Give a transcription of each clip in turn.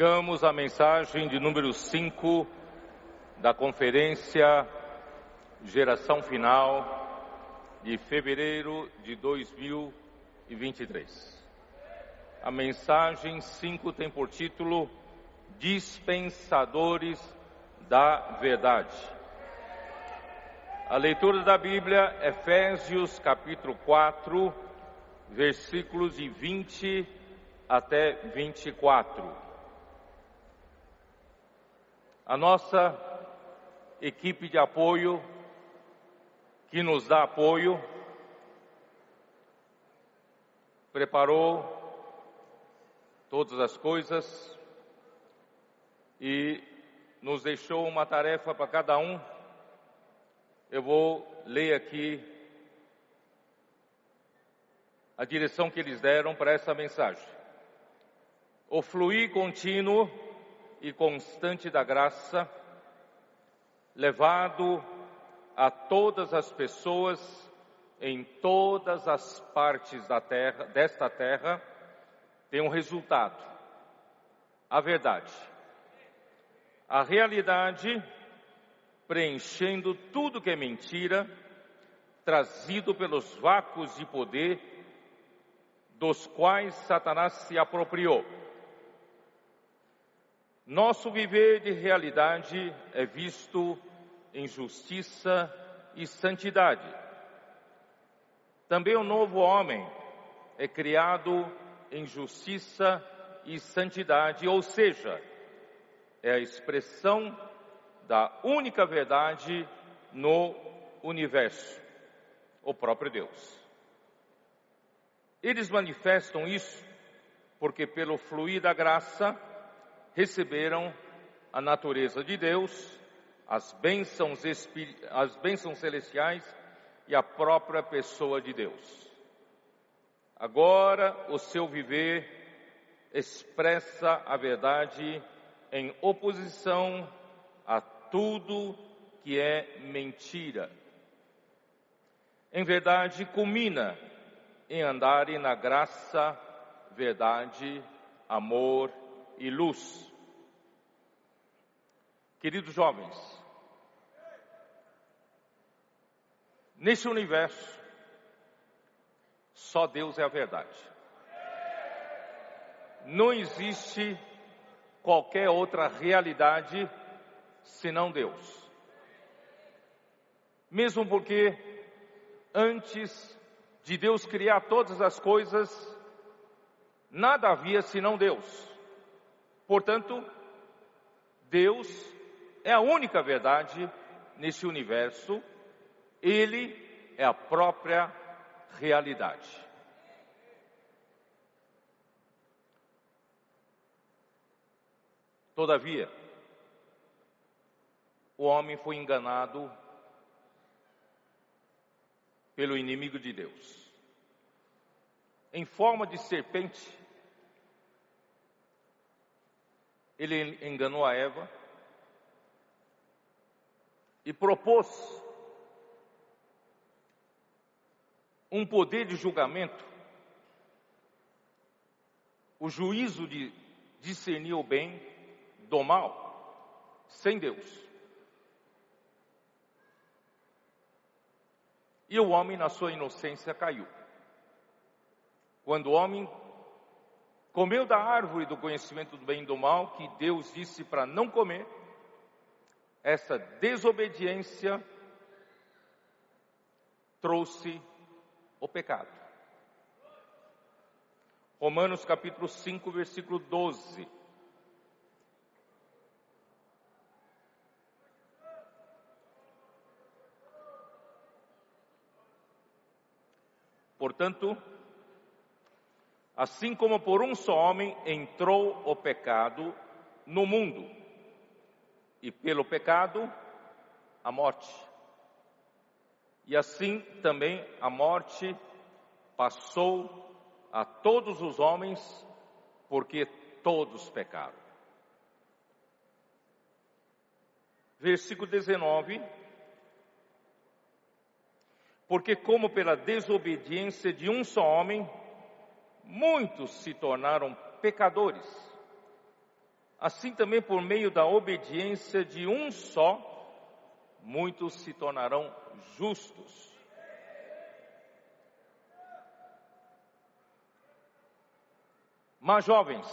Chegamos à mensagem de número 5 da conferência Geração Final de fevereiro de 2023. A mensagem 5 tem por título Dispensadores da Verdade. A leitura da Bíblia, Efésios capítulo 4, versículos de 20 até 24. A nossa equipe de apoio, que nos dá apoio, preparou todas as coisas e nos deixou uma tarefa para cada um. Eu vou ler aqui a direção que eles deram para essa mensagem. O fluir contínuo e constante da graça, levado a todas as pessoas em todas as partes da terra, desta terra, tem um resultado: a verdade. A realidade preenchendo tudo que é mentira, trazido pelos vácuos de poder dos quais Satanás se apropriou. Nosso viver de realidade é visto em justiça e santidade. Também o novo homem é criado em justiça e santidade, ou seja, é a expressão da única verdade no universo, o próprio Deus. Eles manifestam isso porque, pelo fluir da graça, receberam a natureza de Deus, as bênçãos, as bênçãos celestiais e a própria pessoa de Deus. Agora o seu viver expressa a verdade em oposição a tudo que é mentira. Em verdade, culmina em andarem na graça, verdade, amor e luz. Queridos jovens, nesse universo, só Deus é a verdade. Não existe qualquer outra realidade senão Deus. Mesmo porque antes de Deus criar todas as coisas, nada havia senão Deus. Portanto, Deus é a única verdade nesse universo, Ele é a própria realidade. Todavia, o homem foi enganado pelo inimigo de Deus. Em forma de serpente, ele enganou a Eva e propôs um poder de julgamento, o juízo de discernir o bem do mal, sem Deus. E o homem, na sua inocência, caiu. Quando o homem comeu da árvore do conhecimento do bem e do mal, que Deus disse para não comer, essa desobediência trouxe o pecado. Romanos capítulo 5, versículo 12. Portanto, Assim como por um só homem entrou o pecado no mundo, e pelo pecado, a morte. E assim também a morte passou a todos os homens, porque todos pecaram. Versículo 19. Porque, como pela desobediência de um só homem, muitos se tornaram pecadores. Assim também por meio da obediência de um só, muitos se tornarão justos. Mas jovens,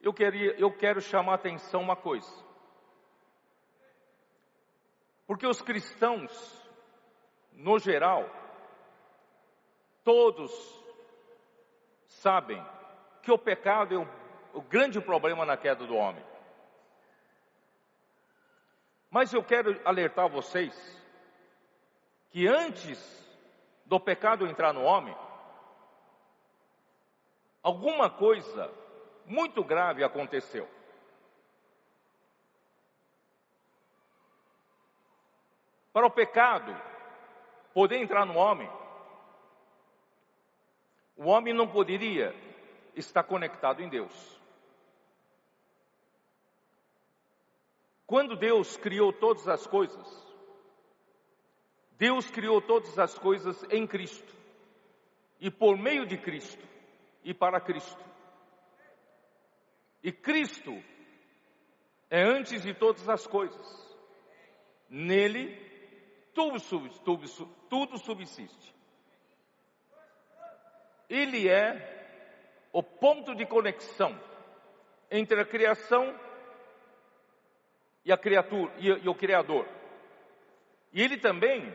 eu, queria, eu quero chamar a atenção uma coisa. Porque os cristãos, no geral, todos sabem que o pecado é o, o grande problema na queda do homem. Mas eu quero alertar vocês que antes do pecado entrar no homem, alguma coisa muito grave aconteceu. Para o pecado poder entrar no homem, o homem não poderia estar conectado em Deus. Quando Deus criou todas as coisas, Deus criou todas as coisas em Cristo, e por meio de Cristo, e para Cristo. E Cristo é antes de todas as coisas. Nele, tudo, tudo, tudo subsiste. Ele é o ponto de conexão entre a criação e a criatura e, e o Criador. E ele também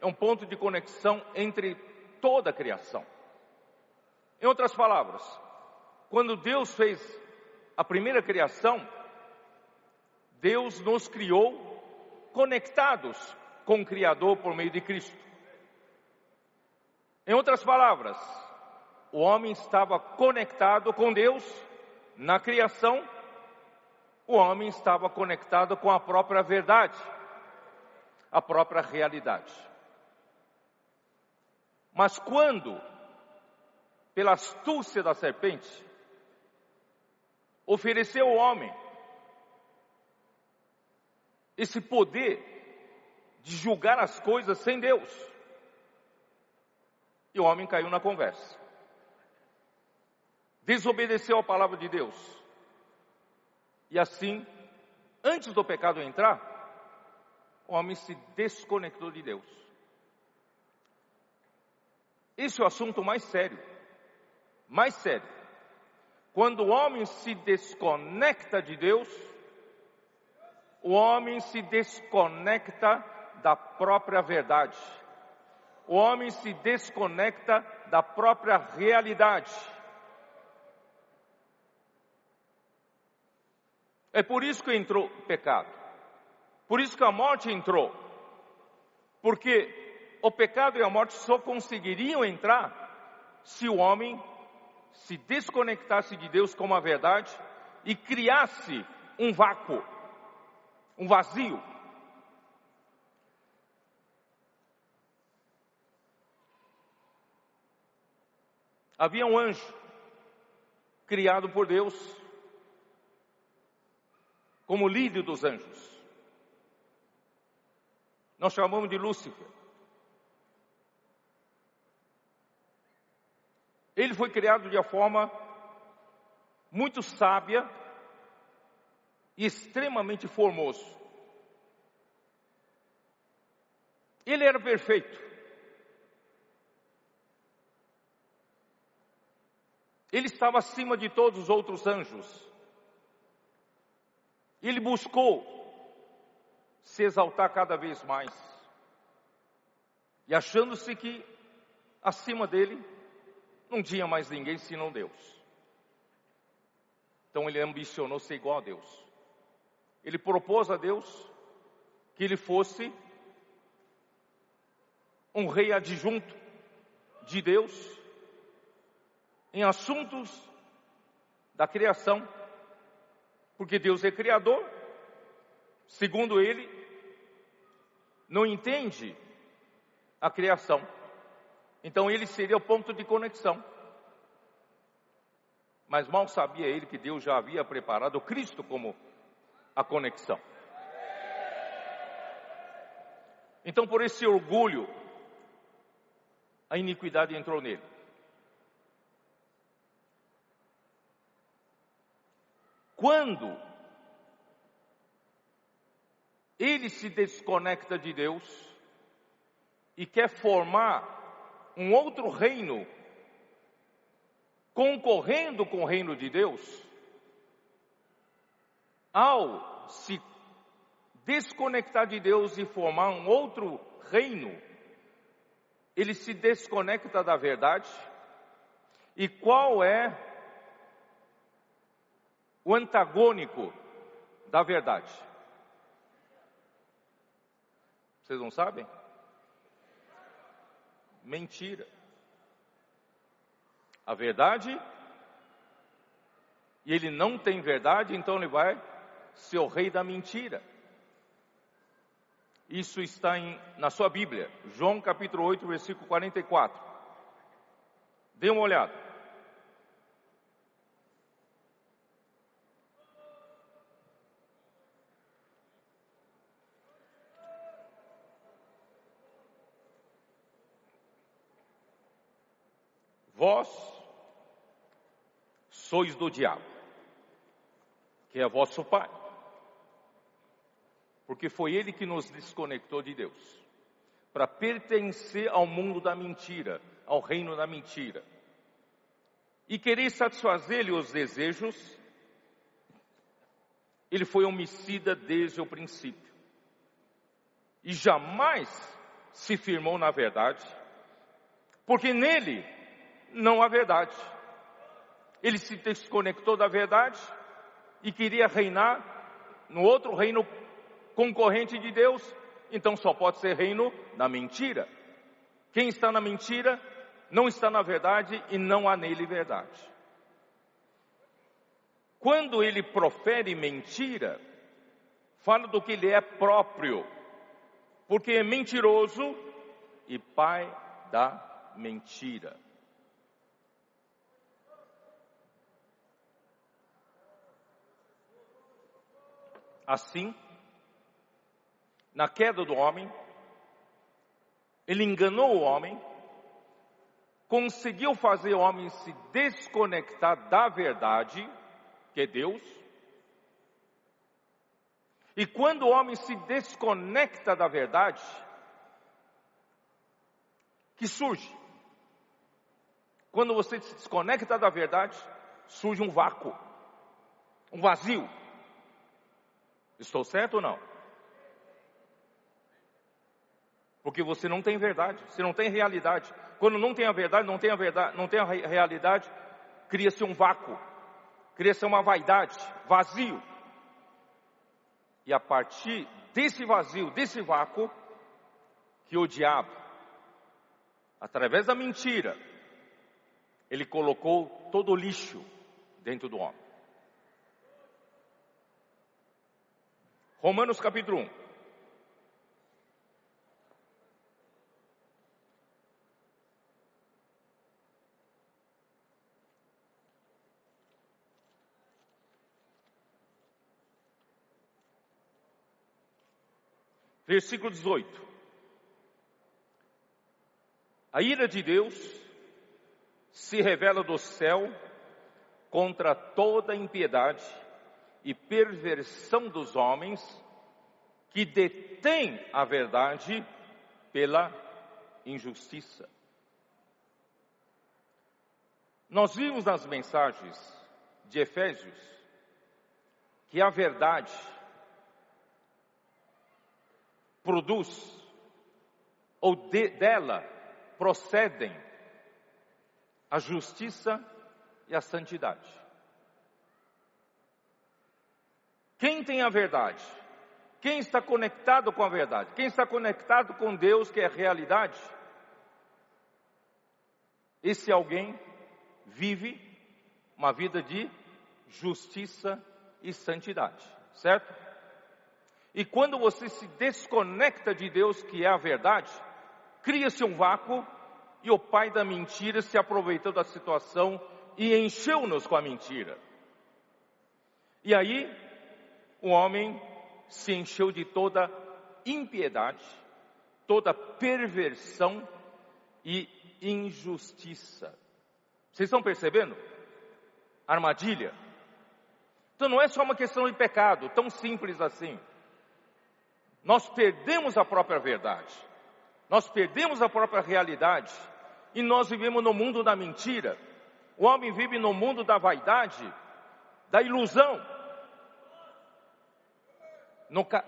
é um ponto de conexão entre toda a criação. Em outras palavras, quando Deus fez a primeira criação, Deus nos criou conectados com o Criador por meio de Cristo. Em outras palavras, o homem estava conectado com Deus na criação, o homem estava conectado com a própria verdade, a própria realidade. Mas quando, pela astúcia da serpente, ofereceu ao homem esse poder de julgar as coisas sem Deus, e o homem caiu na conversa desobedeceu a palavra de Deus. E assim, antes do pecado entrar, o homem se desconectou de Deus. Esse é o assunto mais sério. Mais sério. Quando o homem se desconecta de Deus, o homem se desconecta da própria verdade. O homem se desconecta da própria realidade. É por isso que entrou o pecado. Por isso que a morte entrou. Porque o pecado e a morte só conseguiriam entrar se o homem se desconectasse de Deus como a verdade e criasse um vácuo, um vazio. Havia um anjo criado por Deus como líder dos anjos. Nós chamamos de Lúcifer. Ele foi criado de uma forma muito sábia e extremamente formoso. Ele era perfeito. Ele estava acima de todos os outros anjos. Ele buscou se exaltar cada vez mais. E achando-se que acima dele não tinha mais ninguém senão Deus. Então ele ambicionou ser igual a Deus. Ele propôs a Deus que ele fosse um rei adjunto de Deus em assuntos da criação porque Deus é criador, segundo ele, não entende a criação. Então ele seria o ponto de conexão. Mas mal sabia ele que Deus já havia preparado Cristo como a conexão. Então, por esse orgulho, a iniquidade entrou nele. Quando ele se desconecta de Deus e quer formar um outro reino concorrendo com o reino de Deus, ao se desconectar de Deus e formar um outro reino, ele se desconecta da verdade. E qual é o antagônico da verdade? Vocês não sabem? Mentira a verdade e ele não tem verdade, então ele vai ser o rei da mentira. Isso está em, na sua Bíblia, João capítulo 8, versículo 44. Dê uma olhada. Vós sois do diabo, que é vosso pai. Porque foi ele que nos desconectou de Deus, para pertencer ao mundo da mentira, ao reino da mentira. E querer satisfazer-lhe os desejos, ele foi homicida desde o princípio. E jamais se firmou na verdade, porque nele não há verdade ele se desconectou da verdade e queria reinar no outro reino concorrente de Deus, então só pode ser reino da mentira. Quem está na mentira não está na verdade e não há nele verdade. Quando ele profere mentira, fala do que ele é próprio, porque é mentiroso e pai da mentira. Assim, na queda do homem, ele enganou o homem, conseguiu fazer o homem se desconectar da verdade, que é Deus. E quando o homem se desconecta da verdade, que surge? Quando você se desconecta da verdade, surge um vácuo, um vazio. Estou certo ou não? Porque você não tem verdade, você não tem realidade. Quando não tem a verdade, não tem a verdade, não tem a realidade, cria-se um vácuo, cria-se uma vaidade, vazio. E a partir desse vazio, desse vácuo, que o diabo, através da mentira, ele colocou todo o lixo dentro do homem. Romanos capítulo 1. Versículo 18. A ira de Deus se revela do céu contra toda impiedade e perversão dos homens que detêm a verdade pela injustiça. Nós vimos nas mensagens de Efésios que a verdade produz, ou de, dela procedem a justiça e a santidade. Quem tem a verdade? Quem está conectado com a verdade? Quem está conectado com Deus, que é a realidade? Esse alguém vive uma vida de justiça e santidade, certo? E quando você se desconecta de Deus, que é a verdade, cria-se um vácuo e o pai da mentira se aproveitou da situação e encheu-nos com a mentira. E aí o homem se encheu de toda impiedade, toda perversão e injustiça. Vocês estão percebendo? Armadilha. Então não é só uma questão de pecado, tão simples assim. Nós perdemos a própria verdade, nós perdemos a própria realidade e nós vivemos no mundo da mentira. O homem vive no mundo da vaidade, da ilusão.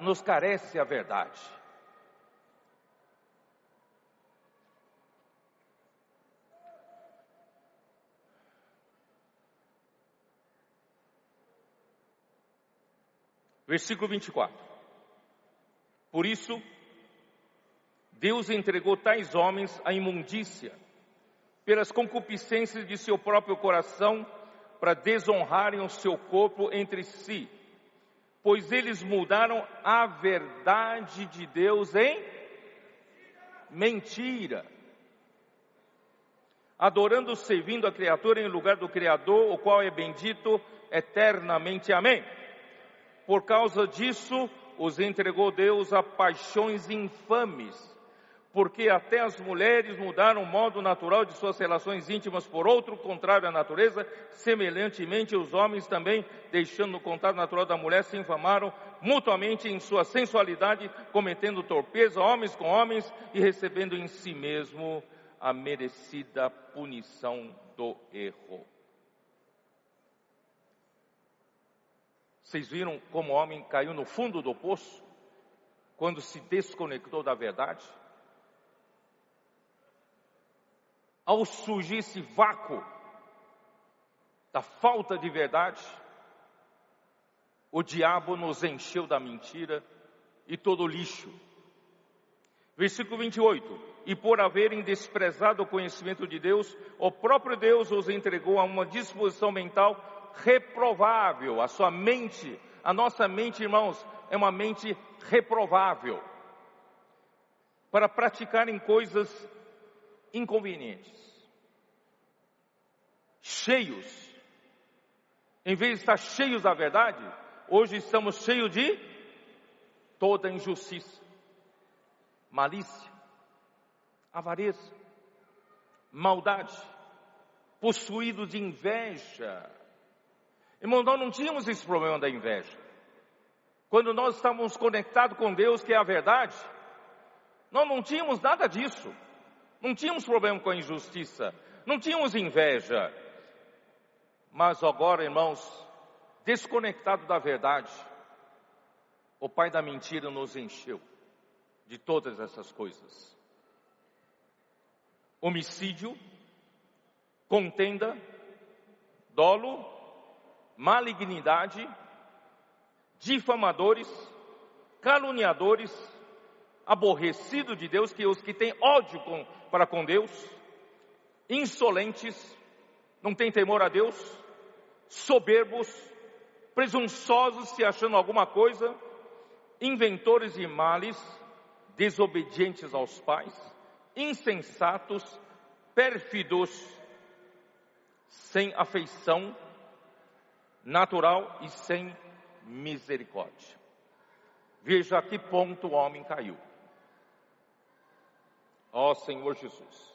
Nos carece a verdade. Versículo 24. Por isso, Deus entregou tais homens à imundícia, pelas concupiscências de seu próprio coração, para desonrarem o seu corpo entre si, pois eles mudaram a verdade de Deus em mentira, adorando, servindo a criatura em lugar do Criador, o qual é bendito eternamente. Amém. Por causa disso, os entregou Deus a paixões infames, porque até as mulheres mudaram o modo natural de suas relações íntimas por outro contrário à natureza, semelhantemente os homens também, deixando o contato natural da mulher, se infamaram mutuamente em sua sensualidade, cometendo torpeza, homens com homens e recebendo em si mesmo a merecida punição do erro. Vocês viram como o homem caiu no fundo do poço quando se desconectou da verdade? Ao surgir esse vácuo da falta de verdade, o diabo nos encheu da mentira e todo o lixo. Versículo 28. E por haverem desprezado o conhecimento de Deus, o próprio Deus os entregou a uma disposição mental reprovável. A sua mente, a nossa mente, irmãos, é uma mente reprovável para praticarem coisas inconvenientes. Cheios. Em vez de estar cheios da verdade, hoje estamos cheios de toda injustiça, malícia, avareza, maldade, possuídos de inveja, Irmão, nós não tínhamos esse problema da inveja. Quando nós estávamos conectados com Deus, que é a verdade, nós não tínhamos nada disso. Não tínhamos problema com a injustiça. Não tínhamos inveja. Mas agora, irmãos, desconectado da verdade, o pai da mentira nos encheu de todas essas coisas. Homicídio, contenda, dolo, malignidade, difamadores, caluniadores, aborrecidos de Deus, que os que têm ódio com, para com Deus, insolentes, não têm temor a Deus, soberbos, presunçosos, se achando alguma coisa, inventores de males, desobedientes aos pais, insensatos, pérfidos, sem afeição, natural e sem misericórdia. Veja a que ponto o homem caiu. Ó Senhor Jesus.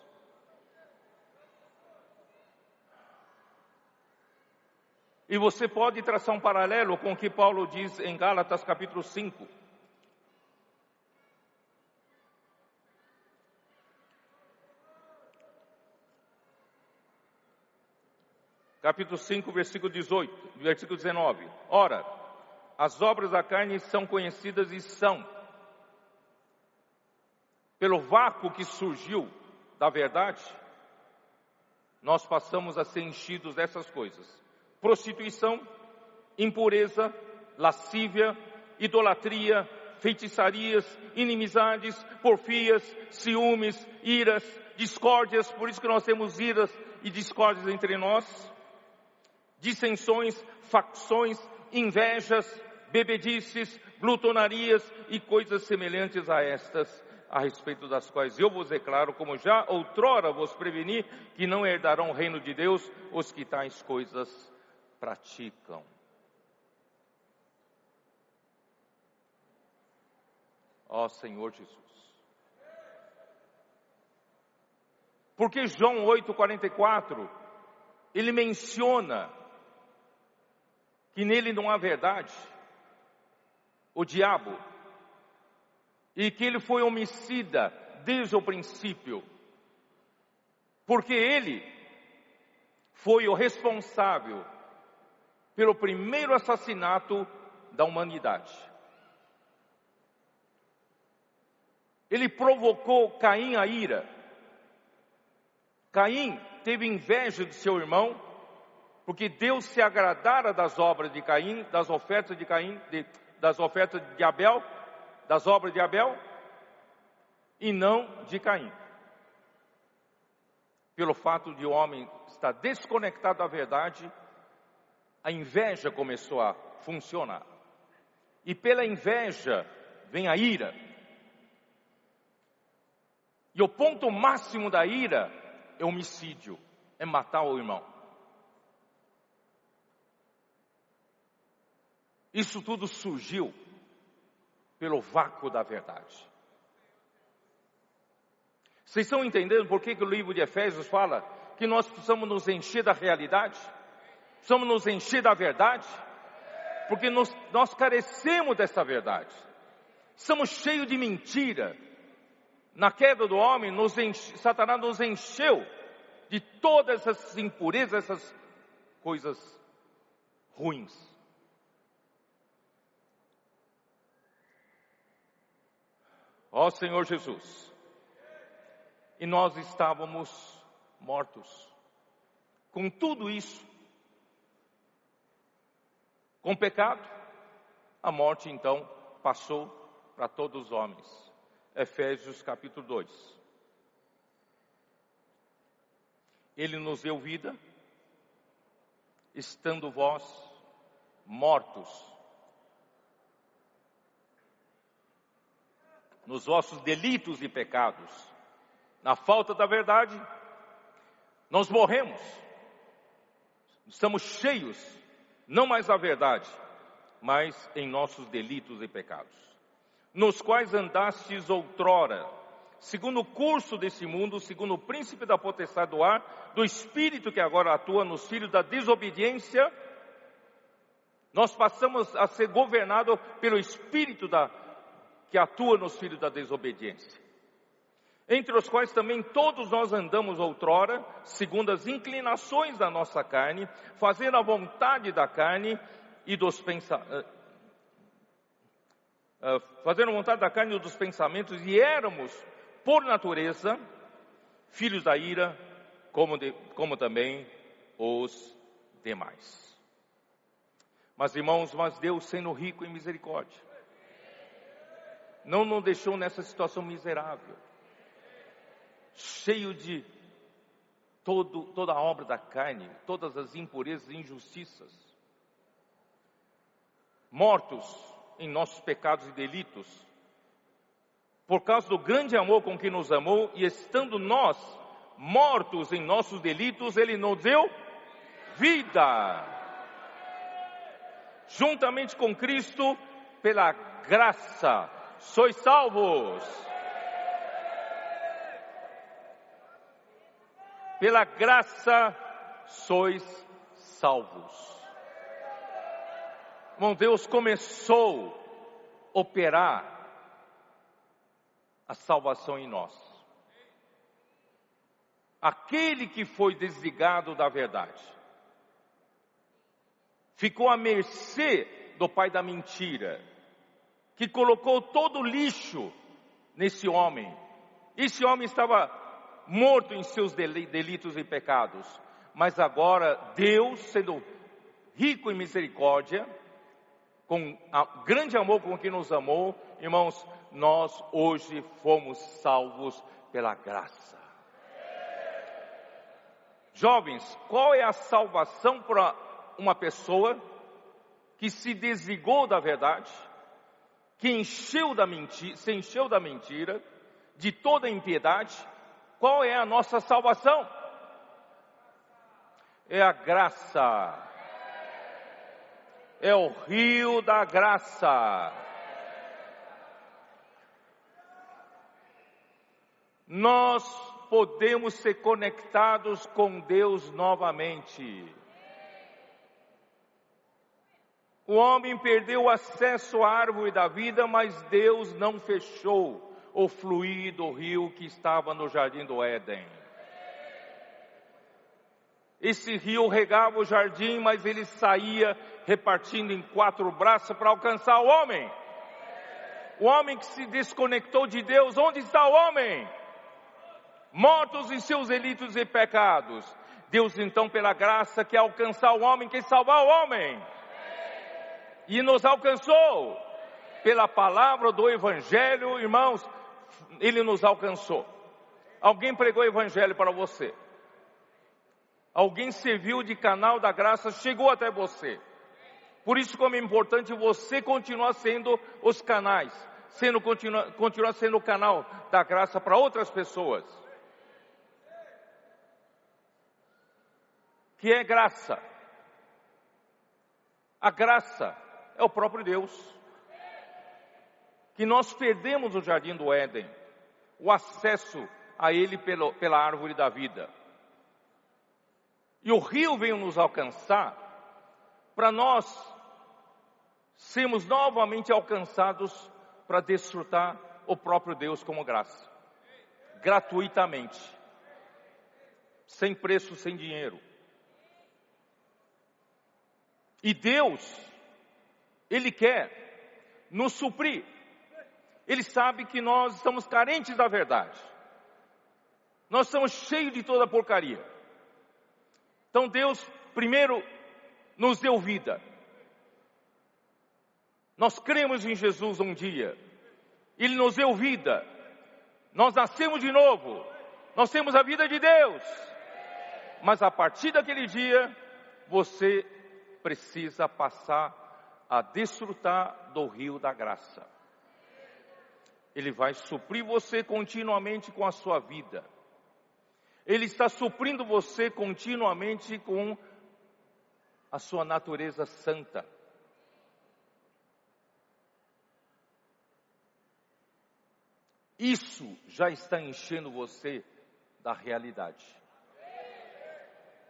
E você pode traçar um paralelo com o que Paulo diz em Gálatas capítulo 5. capítulo 5, versículo 18, versículo 19. Ora, as obras da carne são conhecidas e são, pelo vácuo que surgiu da verdade, nós passamos a ser enchidos dessas coisas: prostituição, impureza, lascívia, idolatria, feitiçarias, inimizades, porfias, ciúmes, iras, discórdias, por isso que nós temos iras e discórdias entre nós, dissensões, facções, invejas, bebedices, glutonarias e coisas semelhantes a estas, a respeito das quais eu vos declaro, como já outrora vos preveni, que não herdarão o reino de Deus os que tais coisas praticam. Ó Senhor Jesus. Porque João 8,44, ele menciona que nele não há verdade, o diabo, e que ele foi homicida desde o princípio, porque ele foi o responsável pelo primeiro assassinato da humanidade. Ele provocou Caim a ira. Caim teve inveja de seu irmão, porque Deus se agradara das obras de Caim, das ofertas de Caim, de, das ofertas de Abel, das obras de Abel, e não de Caim. Pelo fato de o homem estar desconectado da verdade, a inveja começou a funcionar. E pela inveja vem a ira. E o ponto máximo da ira é homicídio, é matar o irmão. Isso tudo surgiu pelo vácuo da verdade. Vocês estão entendendo por que, que o livro de Efésios fala que nós precisamos nos encher da realidade? Precisamos nos encher da verdade? Porque nós, nós carecemos dessa verdade. Somos cheios de mentira. Na queda do homem, nos enche, Satanás nos encheu de todas essas impurezas, essas coisas ruins. Ó Senhor Jesus, e nós estávamos mortos. Com tudo isso, com pecado, a morte então passou para todos os homens. Efésios capítulo 2. Ele nos deu vida, estando vós mortos nos vossos delitos e pecados, na falta da verdade, nós morremos, estamos cheios, não mais da verdade, mas em nossos delitos e pecados, nos quais andastes outrora, segundo o curso desse mundo, segundo o príncipe da potestade do ar, do espírito que agora atua nos filhos da desobediência, nós passamos a ser governados pelo espírito da, que atua nos filhos da desobediência entre os quais também todos nós andamos outrora, segundo as inclinações da nossa carne, fazendo a vontade da carne e dos pensamentos. Uh, uh, fazendo a vontade da carne e dos pensamentos, e éramos, por natureza, filhos da ira, como, de, como também os demais. Mas irmãos, mas Deus sendo rico em misericórdia, não nos deixou nessa situação miserável cheio de todo, toda a obra da carne, todas as impurezas e injustiças. Mortos em nossos pecados e delitos, por causa do grande amor com que nos amou, e estando nós mortos em nossos delitos, Ele nos deu vida. Juntamente com Cristo, pela graça, sois salvos pela graça sois salvos. Irmão, Deus começou a operar a salvação em nós. Aquele que foi desligado da verdade, ficou à mercê do pai da mentira, que colocou todo o lixo nesse homem. Esse homem estava morto em seus delitos e pecados. Mas agora Deus, sendo rico em misericórdia, com grande amor com que nos amou, irmãos, nós hoje fomos salvos pela graça. Jovens, qual é a salvação para uma pessoa que se desligou da verdade, que encheu da mentira, se encheu da mentira, de toda impiedade, qual é a nossa salvação? É a graça. É o rio da graça. Nós podemos ser conectados com Deus novamente. O homem perdeu o acesso à árvore da vida, mas Deus não fechou o fluir do rio que estava no jardim do Éden. Esse rio regava o jardim, mas ele saía repartindo em quatro braços para alcançar o homem. O homem que se desconectou de Deus, onde está o homem? Mortos em seus delitos e pecados. Deus então, pela graça, quer alcançar o homem, quer salvar o homem. E nos alcançou. Pela palavra do Evangelho, irmãos, ele nos alcançou. Alguém pregou o Evangelho para você. Alguém serviu de canal da graça, chegou até você. Por isso como é importante você continuar sendo os canais, sendo continuar, continuar sendo o canal da graça para outras pessoas. Que é graça. A graça é o próprio Deus. Que nós perdemos o jardim do Éden, o acesso a ele pelo, pela árvore da vida. E o rio veio nos alcançar para nós sermos novamente alcançados para desfrutar o próprio Deus como graça. Gratuitamente. Sem preço, sem dinheiro. E Deus, Ele quer nos suprir. Ele sabe que nós estamos carentes da verdade. Nós estamos cheios de toda porcaria. Então Deus primeiro nos deu vida. Nós cremos em Jesus um dia. Ele nos deu vida. Nós nascemos de novo. Nós temos a vida de Deus. Mas a partir daquele dia, você precisa passar a desfrutar do rio da graça. Ele vai suprir você continuamente com a sua vida. Ele está suprindo você continuamente com a sua natureza santa. Isso já está enchendo você da realidade.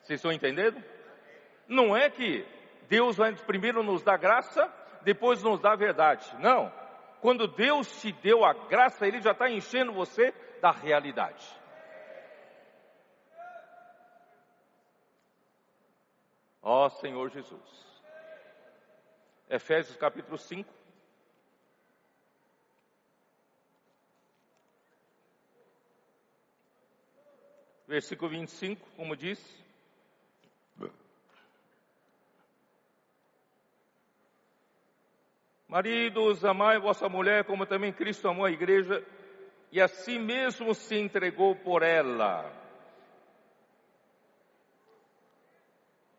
Vocês estão entendendo? Não é que Deus vai primeiro nos dar graça, depois nos dá a verdade. Não. Quando Deus te deu a graça, Ele já está enchendo você da realidade. Ó Senhor Jesus. Efésios capítulo 5. Versículo 25, como diz. Maridos, amai vossa mulher, como também Cristo amou a igreja, e a si mesmo se entregou por ela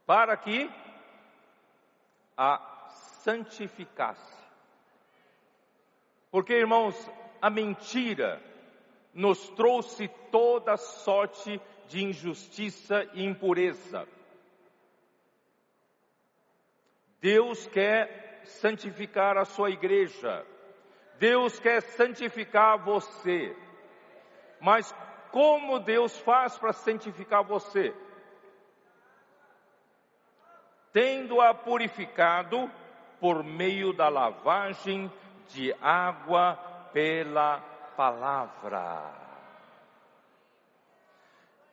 para que a santificasse. Porque, irmãos, a mentira nos trouxe toda sorte de injustiça e impureza. Deus quer santificar a sua igreja. Deus quer santificar você. Mas como Deus faz para santificar você? tendo-a purificado por meio da lavagem de água pela palavra.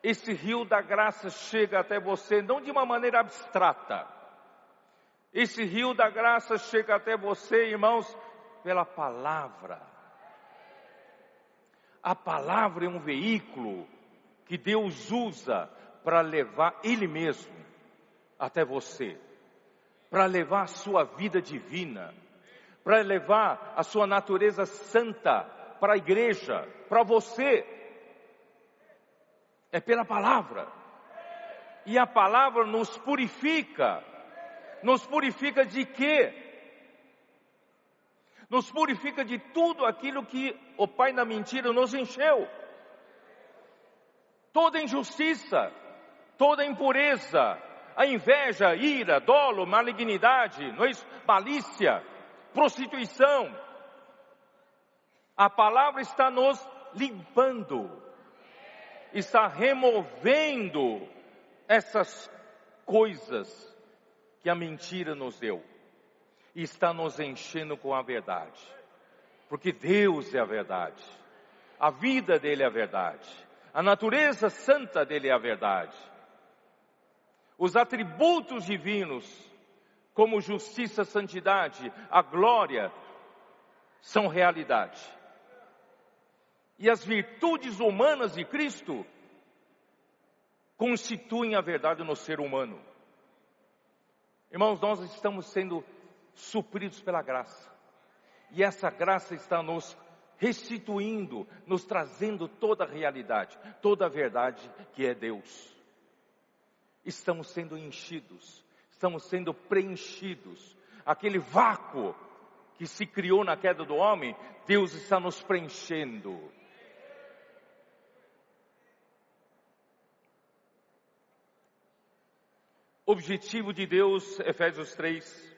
Esse rio da graça chega até você não de uma maneira abstrata. Esse rio da graça chega até você, irmãos, pela palavra. A palavra é um veículo que Deus usa para levar Ele mesmo até você, para levar a sua vida divina, para levar a sua natureza santa para a igreja, para você. É pela palavra. E a palavra nos purifica. Nos purifica de quê? Nos purifica de tudo aquilo que o pai da mentira nos encheu. Toda injustiça, toda impureza, a inveja, ira, dolo, malignidade, é malícia, prostituição. A palavra está nos limpando, está removendo essas coisas que a mentira nos deu. e está nos enchendo com a verdade. Porque Deus é a verdade. A vida dele é a verdade. A natureza santa dele é a verdade. Os atributos divinos, como justiça, santidade, a glória, são realidade. E as virtudes humanas de Cristo constituem a verdade no ser humano. Irmãos, nós estamos sendo supridos pela graça. E essa graça está nos restituindo, nos trazendo toda a realidade, toda a verdade que é Deus. Estamos sendo enchidos, estamos sendo preenchidos. Aquele vácuo que se criou na queda do homem, Deus está nos preenchendo. Objetivo de Deus, Efésios 3.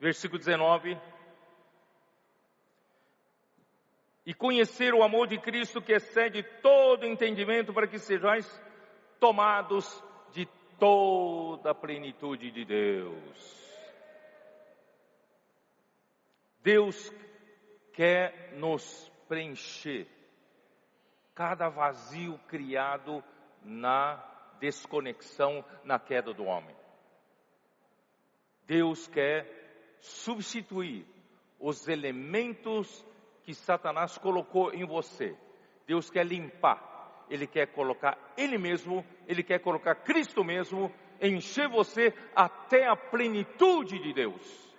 Versículo 19. E conhecer o amor de Cristo que excede todo entendimento para que sejais tomados de toda a plenitude de Deus. Deus quer nos preencher cada vazio criado na desconexão, na queda do homem. Deus quer substituir os elementos que Satanás colocou em você. Deus quer limpar. Ele quer colocar Ele mesmo, Ele quer colocar Cristo mesmo, encher você até a plenitude de Deus.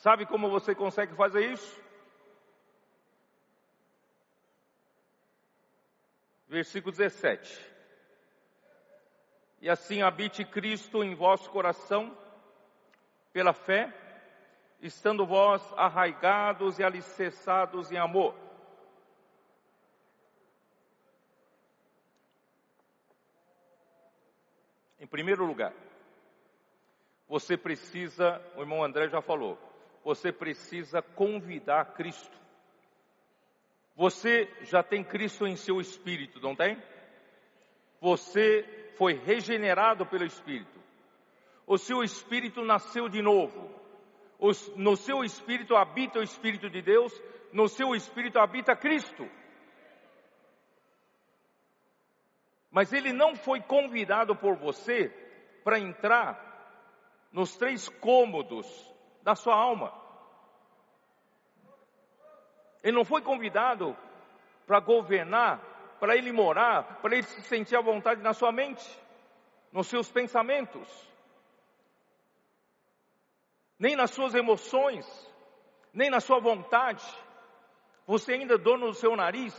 Sabe como você consegue fazer isso? Versículo 17. E assim habite Cristo em vosso coração, pela fé, estando vós arraigados e alicerçados em amor. Em primeiro lugar, você precisa, o irmão André já falou, você precisa convidar Cristo. Você já tem Cristo em seu espírito, não tem? Você foi regenerado pelo Espírito. O seu espírito nasceu de novo. No seu espírito habita o Espírito de Deus, no seu espírito habita Cristo. Mas ele não foi convidado por você para entrar nos três cômodos da sua alma. Ele não foi convidado para governar, para ele morar, para ele se sentir à vontade na sua mente, nos seus pensamentos, nem nas suas emoções, nem na sua vontade. Você ainda é dono do seu nariz.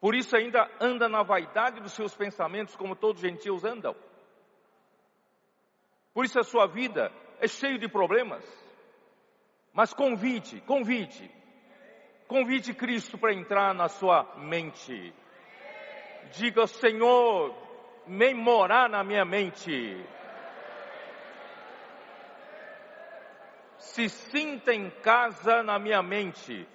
Por isso ainda anda na vaidade dos seus pensamentos, como todos os gentios andam. Por isso a sua vida é cheia de problemas. Mas convide, convide. Convide Cristo para entrar na sua mente. Diga, Senhor, vem morar na minha mente. Se sinta em casa na minha mente.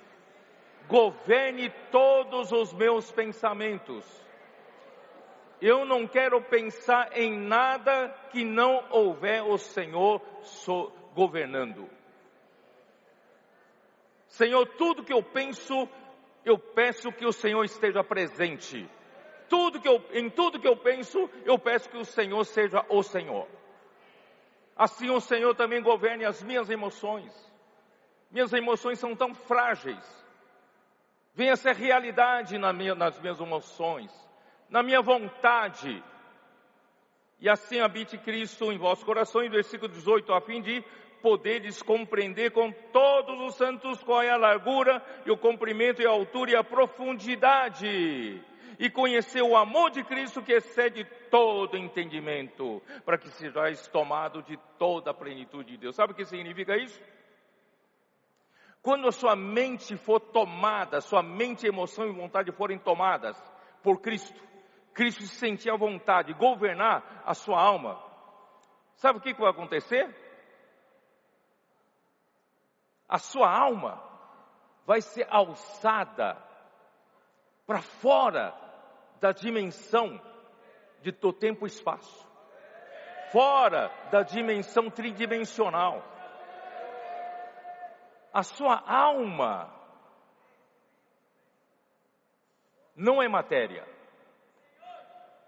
Governe todos os meus pensamentos eu não quero pensar em nada que não houver o Senhor governando. Senhor, tudo que eu penso, eu peço que o Senhor esteja presente. Tudo que eu, em tudo que eu penso, eu peço que o Senhor seja o Senhor. Assim o Senhor também governe as minhas emoções. Minhas emoções são tão frágeis. Venha ser realidade nas minhas emoções na minha vontade. E assim habite Cristo em vossos corações, versículo 18, a fim de poderes compreender com todos os santos qual é a largura e o comprimento e a altura e a profundidade e conhecer o amor de Cristo que excede todo entendimento, para que sejais tomado de toda a plenitude de Deus. Sabe o que significa isso? Quando a sua mente for tomada, sua mente, emoção e vontade forem tomadas por Cristo, Cristo se sentir à vontade, governar a sua alma, sabe o que, que vai acontecer? A sua alma vai ser alçada para fora da dimensão de do tempo e espaço, fora da dimensão tridimensional. A sua alma não é matéria.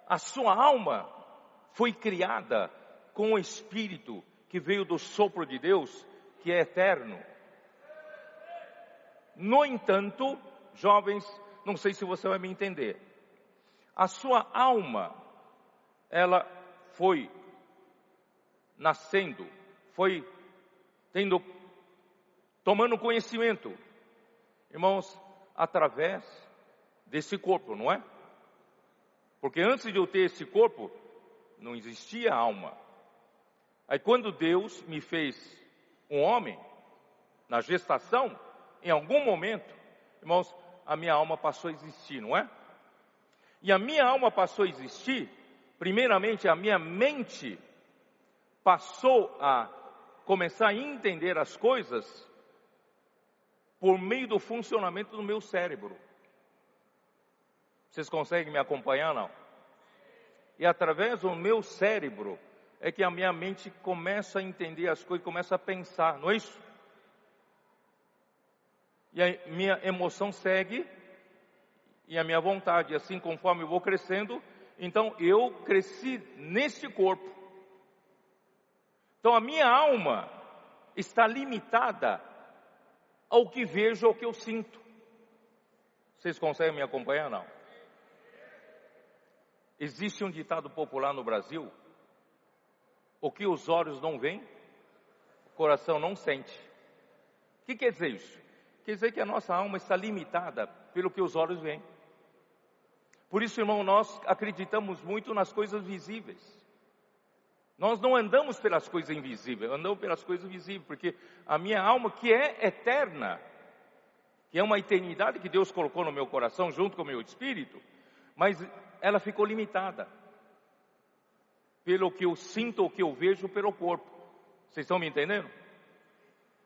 A sua alma foi criada com o espírito que veio do sopro de Deus, que é eterno. No entanto, jovens, não sei se você vai me entender. A sua alma, ela foi nascendo, foi tendo, tomando conhecimento, irmãos, através desse corpo, não é? Porque antes de eu ter esse corpo, não existia alma. Aí quando Deus me fez um homem, na gestação, em algum momento, irmãos, a minha alma passou a existir, não é? E a minha alma passou a existir, primeiramente a minha mente passou a começar a entender as coisas por meio do funcionamento do meu cérebro. Vocês conseguem me acompanhar não? E através do meu cérebro é que a minha mente começa a entender as coisas, começa a pensar, não é isso? E a minha emoção segue e a minha vontade, assim conforme eu vou crescendo, então eu cresci neste corpo. Então a minha alma está limitada ao que vejo, ao que eu sinto. Vocês conseguem me acompanhar não? Existe um ditado popular no Brasil: o que os olhos não veem, o coração não sente. O que quer dizer isso? Quer dizer que a nossa alma está limitada pelo que os olhos veem. Por isso, irmão, nós acreditamos muito nas coisas visíveis. Nós não andamos pelas coisas invisíveis, andamos pelas coisas visíveis, porque a minha alma, que é eterna, que é uma eternidade que Deus colocou no meu coração junto com o meu espírito, mas ela ficou limitada pelo que eu sinto, o que eu vejo pelo corpo. Vocês estão me entendendo?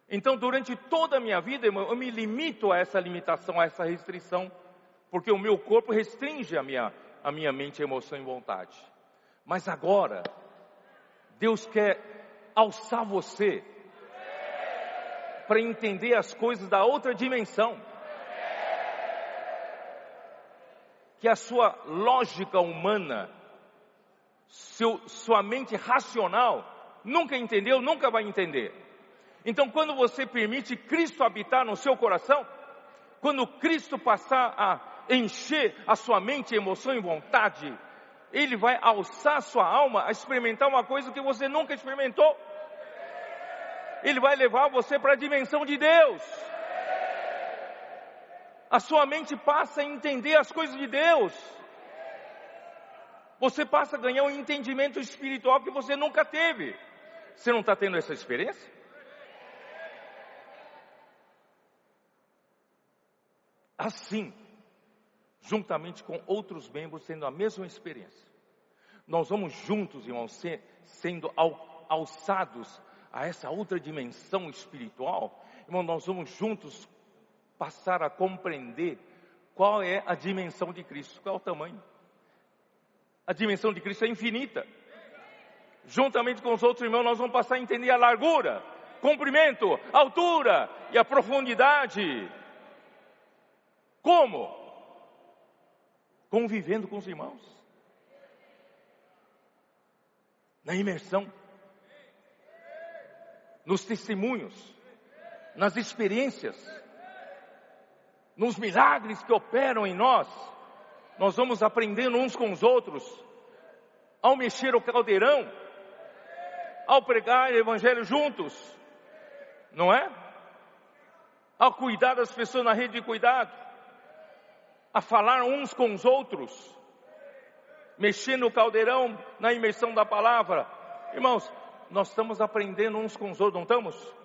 Então, durante toda a minha vida, eu me limito a essa limitação, a essa restrição, porque o meu corpo restringe a minha, a minha mente, emoção e vontade. Mas agora, Deus quer alçar você para entender as coisas da outra dimensão. Que a sua lógica humana, seu, sua mente racional, nunca entendeu, nunca vai entender. Então, quando você permite Cristo habitar no seu coração, quando Cristo passar a encher a sua mente, emoção e vontade, Ele vai alçar sua alma a experimentar uma coisa que você nunca experimentou. Ele vai levar você para a dimensão de Deus a sua mente passa a entender as coisas de Deus. Você passa a ganhar um entendimento espiritual que você nunca teve. Você não está tendo essa experiência? Assim, juntamente com outros membros tendo a mesma experiência. Nós vamos juntos, irmãos, sendo alçados a essa outra dimensão espiritual. Irmão, nós vamos juntos passar a compreender qual é a dimensão de Cristo, qual é o tamanho. A dimensão de Cristo é infinita. Juntamente com os outros irmãos, nós vamos passar a entender a largura, comprimento, altura e a profundidade. Como? Convivendo com os irmãos. Na imersão. Nos testemunhos. Nas experiências nos milagres que operam em nós, nós vamos aprendendo uns com os outros, ao mexer o caldeirão, ao pregar o evangelho juntos, não é? Ao cuidar das pessoas na rede de cuidado, a falar uns com os outros, mexendo o caldeirão na imersão da palavra. Irmãos, nós estamos aprendendo uns com os outros, não estamos?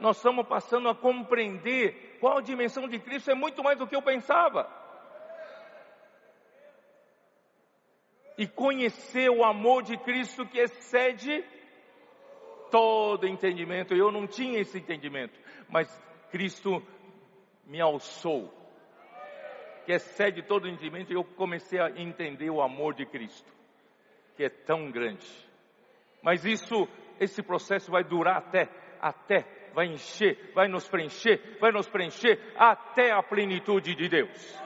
Nós estamos passando a compreender qual a dimensão de Cristo é muito mais do que eu pensava. E conhecer o amor de Cristo que excede todo entendimento. Eu não tinha esse entendimento, mas Cristo me alçou, que excede todo entendimento, e eu comecei a entender o amor de Cristo, que é tão grande. Mas isso, esse processo vai durar até, até, vai encher, vai nos preencher, vai nos preencher até a plenitude de Deus.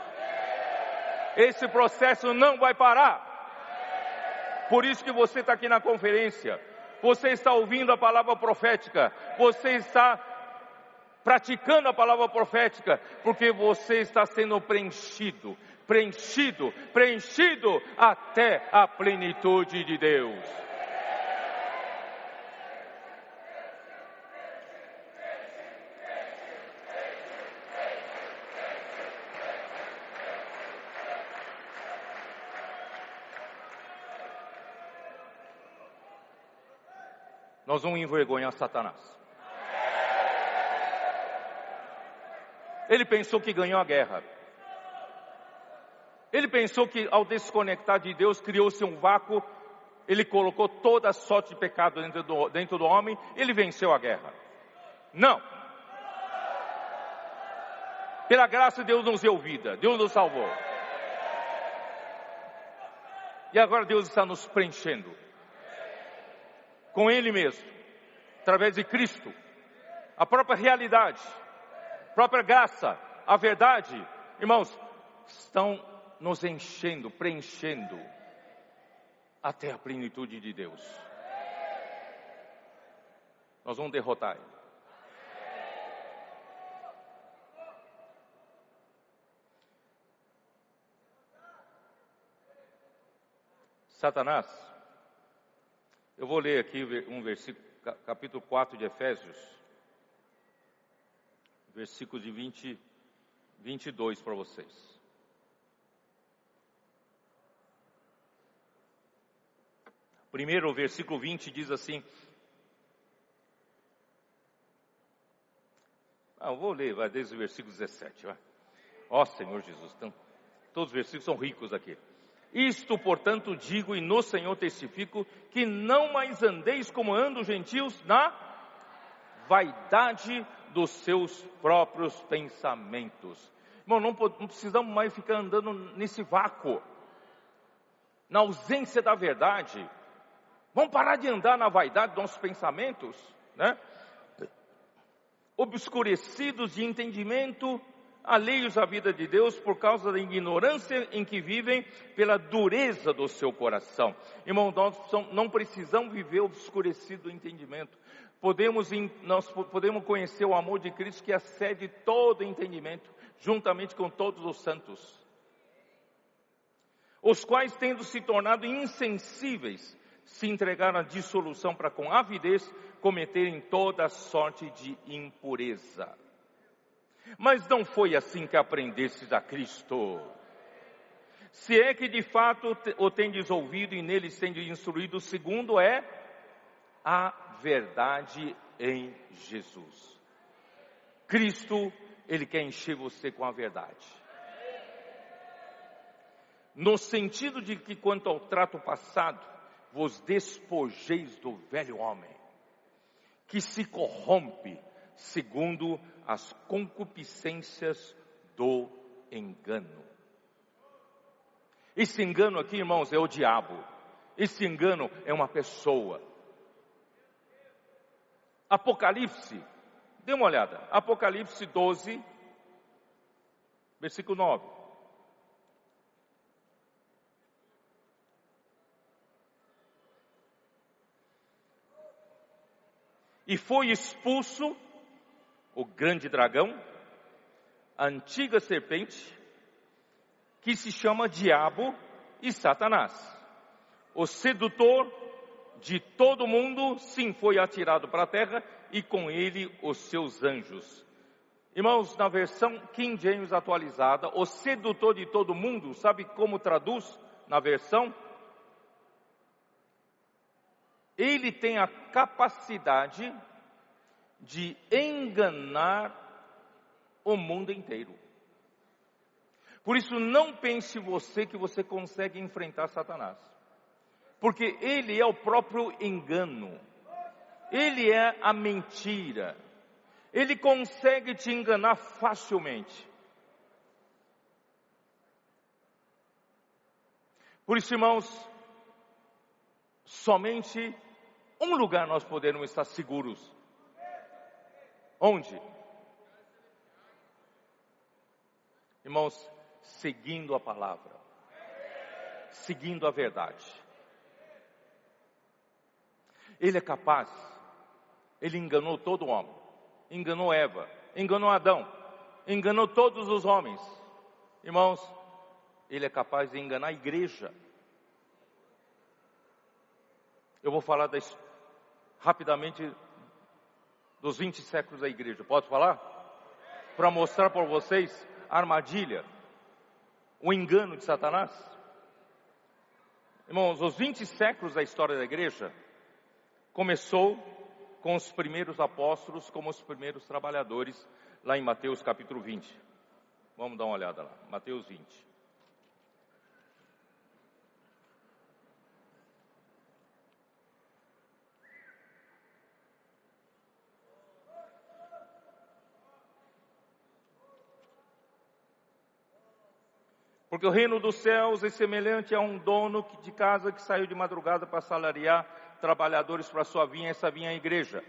Esse processo não vai parar. Por isso que você está aqui na conferência. Você está ouvindo a palavra profética. Você está praticando a palavra profética, porque você está sendo preenchido, preenchido, preenchido até a plenitude de Deus. Nós vamos envergonhar Satanás. Ele pensou que ganhou a guerra. Ele pensou que ao desconectar de Deus criou-se um vácuo, ele colocou toda a sorte de pecado dentro do, dentro do homem, ele venceu a guerra. Não. Pela graça Deus nos deu vida, Deus nos salvou. E agora Deus está nos preenchendo com Ele mesmo, através de Cristo, a própria realidade, a própria graça, a verdade, irmãos, estão nos enchendo, preenchendo até a plenitude de Deus. Nós vamos derrotar Ele. Satanás eu vou ler aqui um versículo, capítulo 4 de Efésios, versículo de 20, 22 para vocês. Primeiro, o versículo 20 diz assim. Ah, eu vou ler, vai desde o versículo 17. Vai. Ó Senhor Jesus, então, todos os versículos são ricos aqui. Isto, portanto, digo e no Senhor testifico que não mais andeis como andam os gentios na vaidade dos seus próprios pensamentos. Irmão, não, não precisamos mais ficar andando nesse vácuo, na ausência da verdade. Vamos parar de andar na vaidade dos nossos pensamentos, né? Obscurecidos de entendimento alheios à vida de Deus por causa da ignorância em que vivem, pela dureza do seu coração. Irmão, nós não precisamos viver obscurecido do entendimento. Podemos, nós podemos conhecer o amor de Cristo que excede todo entendimento, juntamente com todos os santos. Os quais, tendo se tornado insensíveis, se entregaram à dissolução para com avidez cometerem toda sorte de impureza. Mas não foi assim que aprendestes a Cristo. Se é que de fato o tendes ouvido e neles tendes instruído, segundo é a verdade em Jesus. Cristo, Ele quer encher você com a verdade. No sentido de que, quanto ao trato passado, vos despojeis do velho homem, que se corrompe segundo as concupiscências do engano. Esse engano aqui, irmãos, é o diabo. Esse engano é uma pessoa. Apocalipse, dê uma olhada. Apocalipse 12, versículo 9. E foi expulso o grande dragão, a antiga serpente, que se chama Diabo e Satanás. O sedutor de todo mundo, sim, foi atirado para a terra e com ele os seus anjos. Irmãos, na versão King James atualizada, o sedutor de todo mundo, sabe como traduz na versão? Ele tem a capacidade de enganar o mundo inteiro. Por isso, não pense você que você consegue enfrentar Satanás, porque ele é o próprio engano, ele é a mentira, Ele consegue te enganar facilmente. Por isso, irmãos, somente um lugar nós podemos estar seguros. Onde? Irmãos, seguindo a palavra, seguindo a verdade. Ele é capaz, ele enganou todo homem, enganou Eva, enganou Adão, enganou todos os homens. Irmãos, ele é capaz de enganar a igreja. Eu vou falar das, rapidamente dos 20 séculos da igreja. Posso falar? Para mostrar para vocês a armadilha, o engano de Satanás. Irmãos, os 20 séculos da história da igreja começou com os primeiros apóstolos como os primeiros trabalhadores, lá em Mateus capítulo 20. Vamos dar uma olhada lá, Mateus 20. Porque o reino dos céus é semelhante a um dono de casa que saiu de madrugada para salariar trabalhadores para sua vinha, essa vinha é a igreja.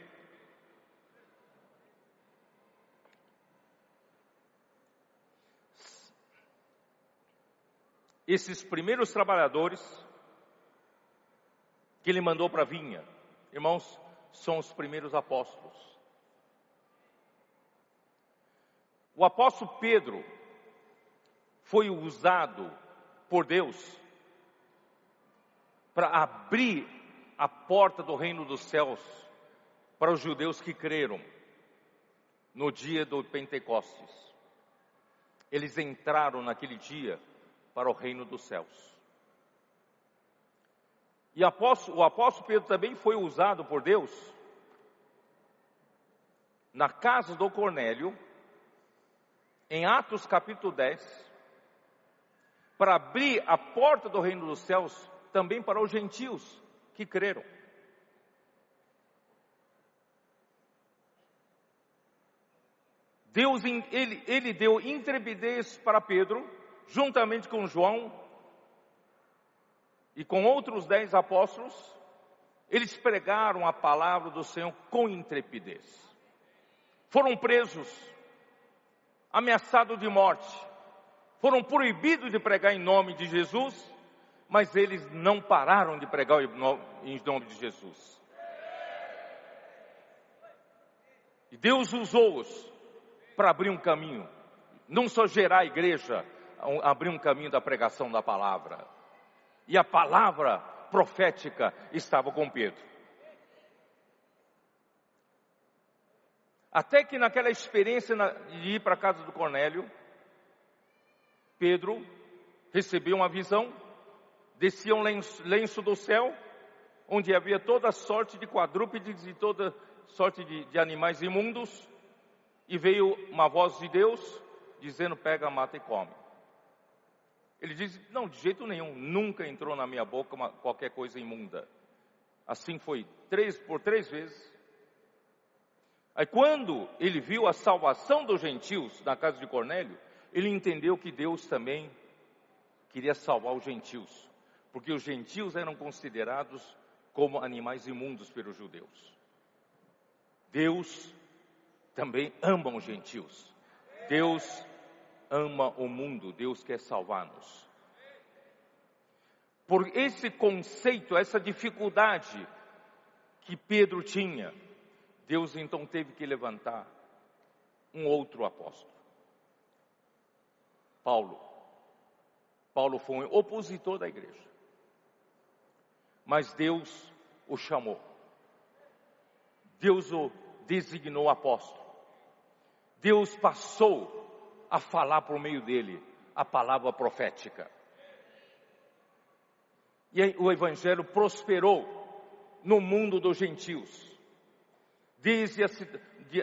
Esses primeiros trabalhadores que ele mandou para a vinha, irmãos, são os primeiros apóstolos. O apóstolo Pedro, foi usado por Deus para abrir a porta do reino dos céus para os judeus que creram no dia do Pentecostes. Eles entraram naquele dia para o reino dos céus. E o apóstolo Pedro também foi usado por Deus na casa do Cornélio, em Atos capítulo 10, para abrir a porta do reino dos céus também para os gentios que creram. Deus, ele, ele deu intrepidez para Pedro, juntamente com João e com outros dez apóstolos, eles pregaram a palavra do Senhor com intrepidez. Foram presos, ameaçados de morte, foram proibidos de pregar em nome de Jesus, mas eles não pararam de pregar em nome de Jesus. E Deus usou-os para abrir um caminho, não só gerar a igreja, abrir um caminho da pregação da palavra. E a palavra profética estava com Pedro. Até que naquela experiência de ir para a casa do Cornélio, Pedro recebeu uma visão, descia um lenço, lenço do céu, onde havia toda sorte de quadrúpedes e toda sorte de, de animais imundos, e veio uma voz de Deus dizendo: pega, mata e come. Ele diz: não, de jeito nenhum, nunca entrou na minha boca uma, qualquer coisa imunda. Assim foi três por três vezes. Aí quando ele viu a salvação dos gentios na casa de Cornélio, ele entendeu que Deus também queria salvar os gentios, porque os gentios eram considerados como animais imundos pelos judeus. Deus também ama os gentios. Deus ama o mundo, Deus quer salvar-nos. Por esse conceito, essa dificuldade que Pedro tinha, Deus então teve que levantar um outro apóstolo. Paulo. Paulo foi um opositor da igreja. Mas Deus o chamou. Deus o designou apóstolo. Deus passou a falar por meio dele a palavra profética. E o evangelho prosperou no mundo dos gentios. Desde, a,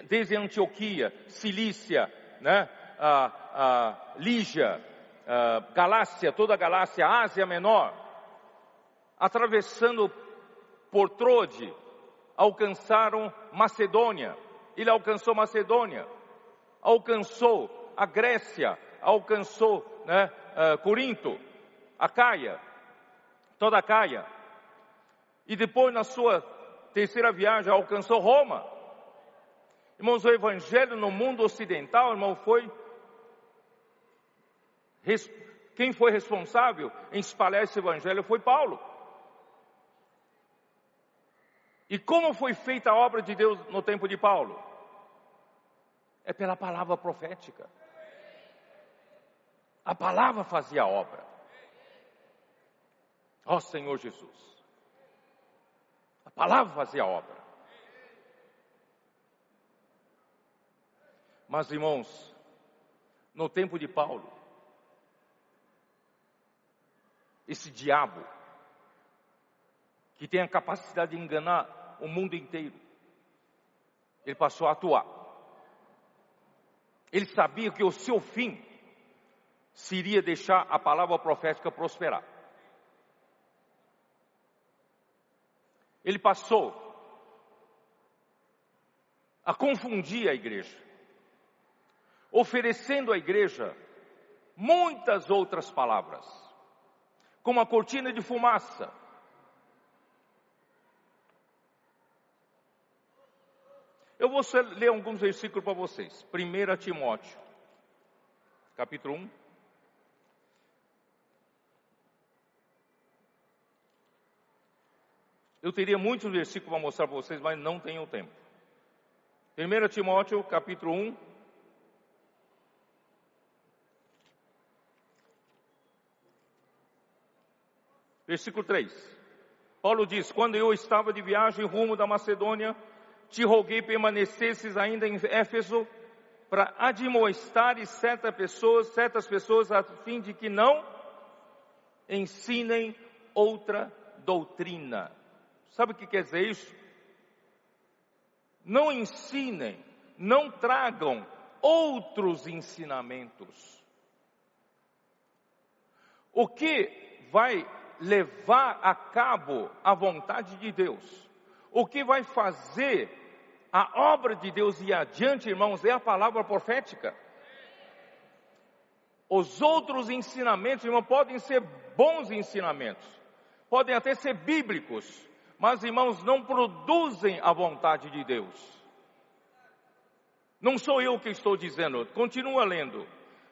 desde Antioquia, Cilícia, né? A, a Lígia, a Galácia, toda a Galácia, Ásia Menor, atravessando por Trode, alcançaram Macedônia ele alcançou Macedônia, alcançou a Grécia, alcançou né, uh, Corinto, a Caia, toda a Caia. E depois, na sua terceira viagem, alcançou Roma. Irmãos, o evangelho no mundo ocidental, irmão, foi. Quem foi responsável em espalhar esse evangelho foi Paulo. E como foi feita a obra de Deus no tempo de Paulo? É pela palavra profética. A palavra fazia a obra. Ó oh, Senhor Jesus. A palavra fazia a obra. Mas irmãos, no tempo de Paulo, esse diabo, que tem a capacidade de enganar o mundo inteiro, ele passou a atuar. Ele sabia que o seu fim seria deixar a palavra profética prosperar. Ele passou a confundir a igreja, oferecendo à igreja muitas outras palavras, como a cortina de fumaça. Eu vou ler alguns versículos para vocês. 1 Timóteo, capítulo 1. Eu teria muitos versículos para mostrar para vocês, mas não tenho tempo. 1 Timóteo, capítulo 1. Versículo 3. Paulo diz: Quando eu estava de viagem rumo da Macedônia, te roguei permanecesses ainda em Éfeso para admoestares certas pessoas, certas pessoas a fim de que não ensinem outra doutrina. Sabe o que quer dizer isso? Não ensinem, não tragam outros ensinamentos. O que vai levar a cabo a vontade de Deus, o que vai fazer a obra de Deus ir adiante, irmãos, é a palavra profética. Os outros ensinamentos, irmão, podem ser bons ensinamentos, podem até ser bíblicos, mas irmãos, não produzem a vontade de Deus. Não sou eu que estou dizendo, continua lendo.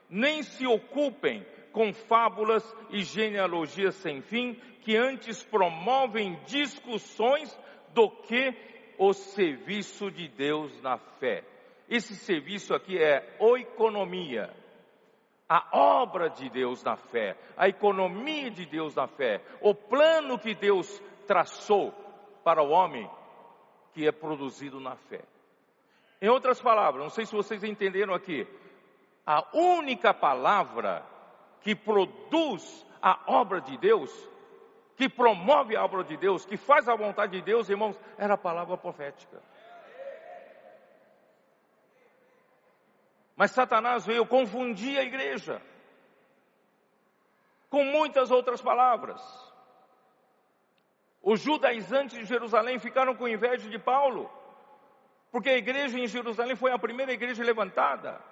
Nem se ocupem com fábulas e genealogias sem fim, que antes promovem discussões do que o serviço de Deus na fé. Esse serviço aqui é oikonomia, a obra de Deus na fé, a economia de Deus na fé, o plano que Deus traçou para o homem que é produzido na fé. Em outras palavras, não sei se vocês entenderam aqui, a única palavra que produz a obra de Deus, que promove a obra de Deus, que faz a vontade de Deus, irmãos, era a palavra profética. Mas Satanás veio confundir a igreja com muitas outras palavras. Os judaizantes de Jerusalém ficaram com inveja de Paulo, porque a igreja em Jerusalém foi a primeira igreja levantada,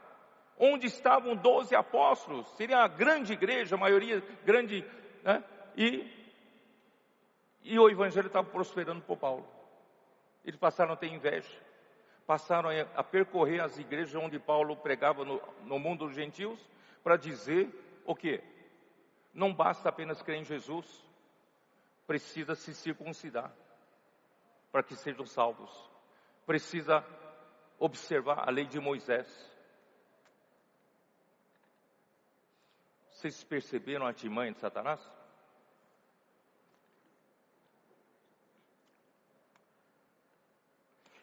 onde estavam doze apóstolos, seria a grande igreja, a maioria grande, né? e, e o evangelho estava prosperando por Paulo. Eles passaram a ter inveja, passaram a, percorrer as igrejas onde Paulo pregava no, no mundo dos gentios, para dizer o que? Não basta apenas crer em Jesus, precisa se circuncidar para que sejam salvos. Precisa observar a lei de Moisés. Vocês perceberam a artimanha de Satanás?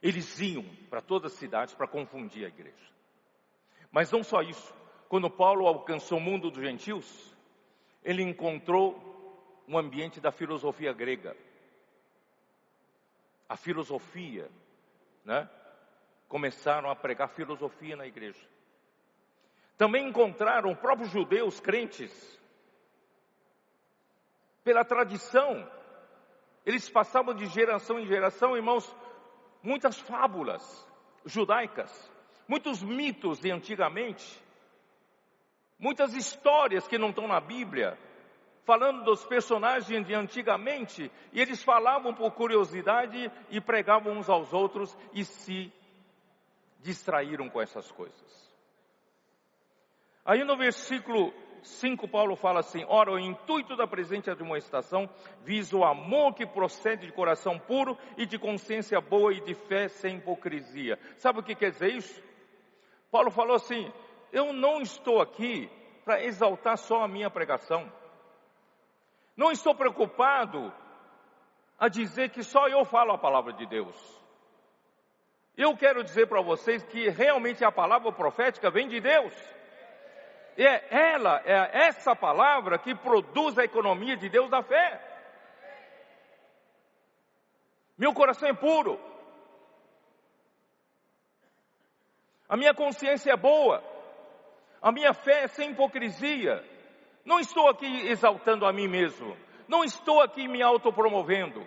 Eles iam para todas as cidades para confundir a igreja. Mas não só isso. Quando Paulo alcançou o mundo dos gentios, ele encontrou um ambiente da filosofia grega. A filosofia, né? Começaram a pregar filosofia na igreja. Também encontraram próprios judeus crentes. Pela tradição, eles passavam de geração em geração, irmãos, muitas fábulas, judaicas, muitos mitos de antigamente, muitas histórias que não estão na Bíblia, falando dos personagens de antigamente, e eles falavam por curiosidade e pregavam uns aos outros e se distraíram com essas coisas. Aí no versículo 5, Paulo fala assim: Ora, o intuito da presente admoestação visa o amor que procede de coração puro e de consciência boa e de fé sem hipocrisia. Sabe o que quer dizer isso? Paulo falou assim: Eu não estou aqui para exaltar só a minha pregação. Não estou preocupado a dizer que só eu falo a palavra de Deus. Eu quero dizer para vocês que realmente a palavra profética vem de Deus. É ela, é essa palavra que produz a economia de Deus da fé. Meu coração é puro. A minha consciência é boa. A minha fé é sem hipocrisia. Não estou aqui exaltando a mim mesmo. Não estou aqui me autopromovendo.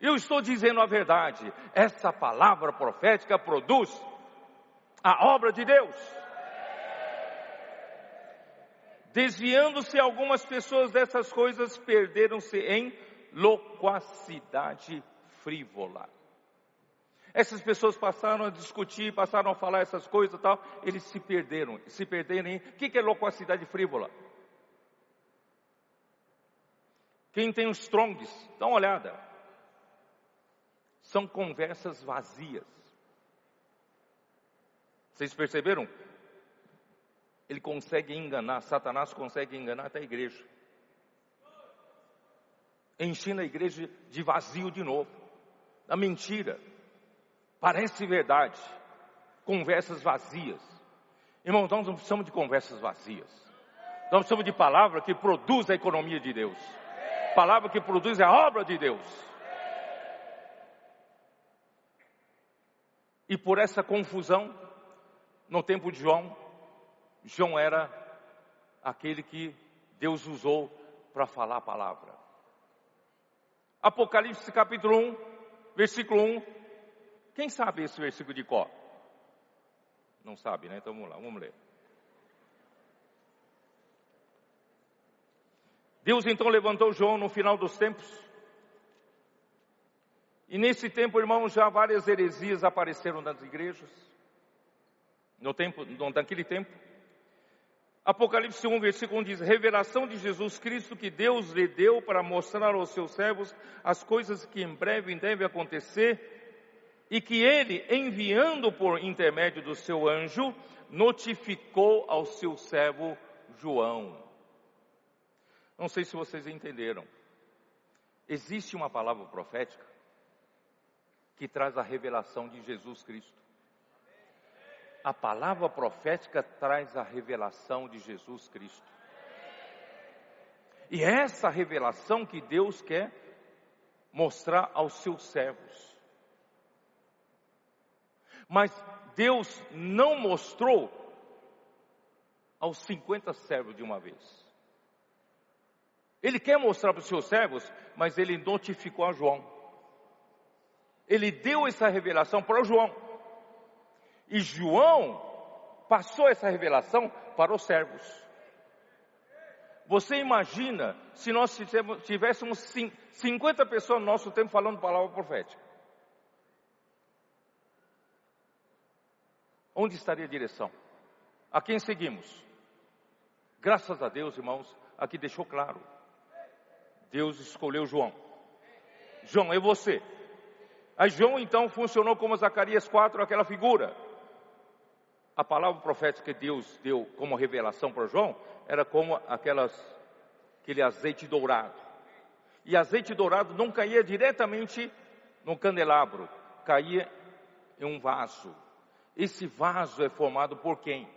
Eu estou dizendo a verdade. Essa palavra profética produz a obra de Deus. Desviando-se algumas pessoas dessas coisas, perderam-se em loquacidade frívola. Essas pessoas passaram a discutir, passaram a falar essas coisas e tal, eles se perderam. Se perderam em. O que é loquacidade frívola? Quem tem os strongs, dá uma olhada. São conversas vazias. Vocês perceberam? Ele consegue enganar, Satanás consegue enganar até a igreja. Ensina a igreja de vazio de novo, da mentira. Parece verdade. Conversas vazias. Irmãos, nós não precisamos de conversas vazias. Nós precisamos de palavra que produz a economia de Deus palavra que produz a obra de Deus. E por essa confusão, no tempo de João, João era aquele que Deus usou para falar a palavra. Apocalipse capítulo 1, versículo 1. Quem sabe esse versículo de cor? Não sabe, né? Então vamos lá, vamos ler. Deus então levantou João no final dos tempos. E nesse tempo, irmãos, já várias heresias apareceram nas igrejas. No tempo, naquele tempo. Apocalipse 1, versículo 1 diz: Revelação de Jesus Cristo que Deus lhe deu para mostrar aos seus servos as coisas que em breve devem acontecer, e que ele, enviando por intermédio do seu anjo, notificou ao seu servo João. Não sei se vocês entenderam. Existe uma palavra profética que traz a revelação de Jesus Cristo. A palavra profética traz a revelação de Jesus Cristo. E é essa revelação que Deus quer mostrar aos seus servos. Mas Deus não mostrou aos 50 servos de uma vez. Ele quer mostrar para os seus servos, mas ele notificou a João. Ele deu essa revelação para João. E João passou essa revelação para os servos. Você imagina se nós tivéssemos 50 pessoas no nosso tempo falando palavra profética? Onde estaria a direção? A quem seguimos? Graças a Deus, irmãos, aqui deixou claro. Deus escolheu João. João, é você. Aí João então funcionou como Zacarias 4, aquela figura. A palavra profética que Deus deu como revelação para João era como aquelas, aquele azeite dourado. E azeite dourado não caía diretamente no candelabro, caía em um vaso. Esse vaso é formado por quem?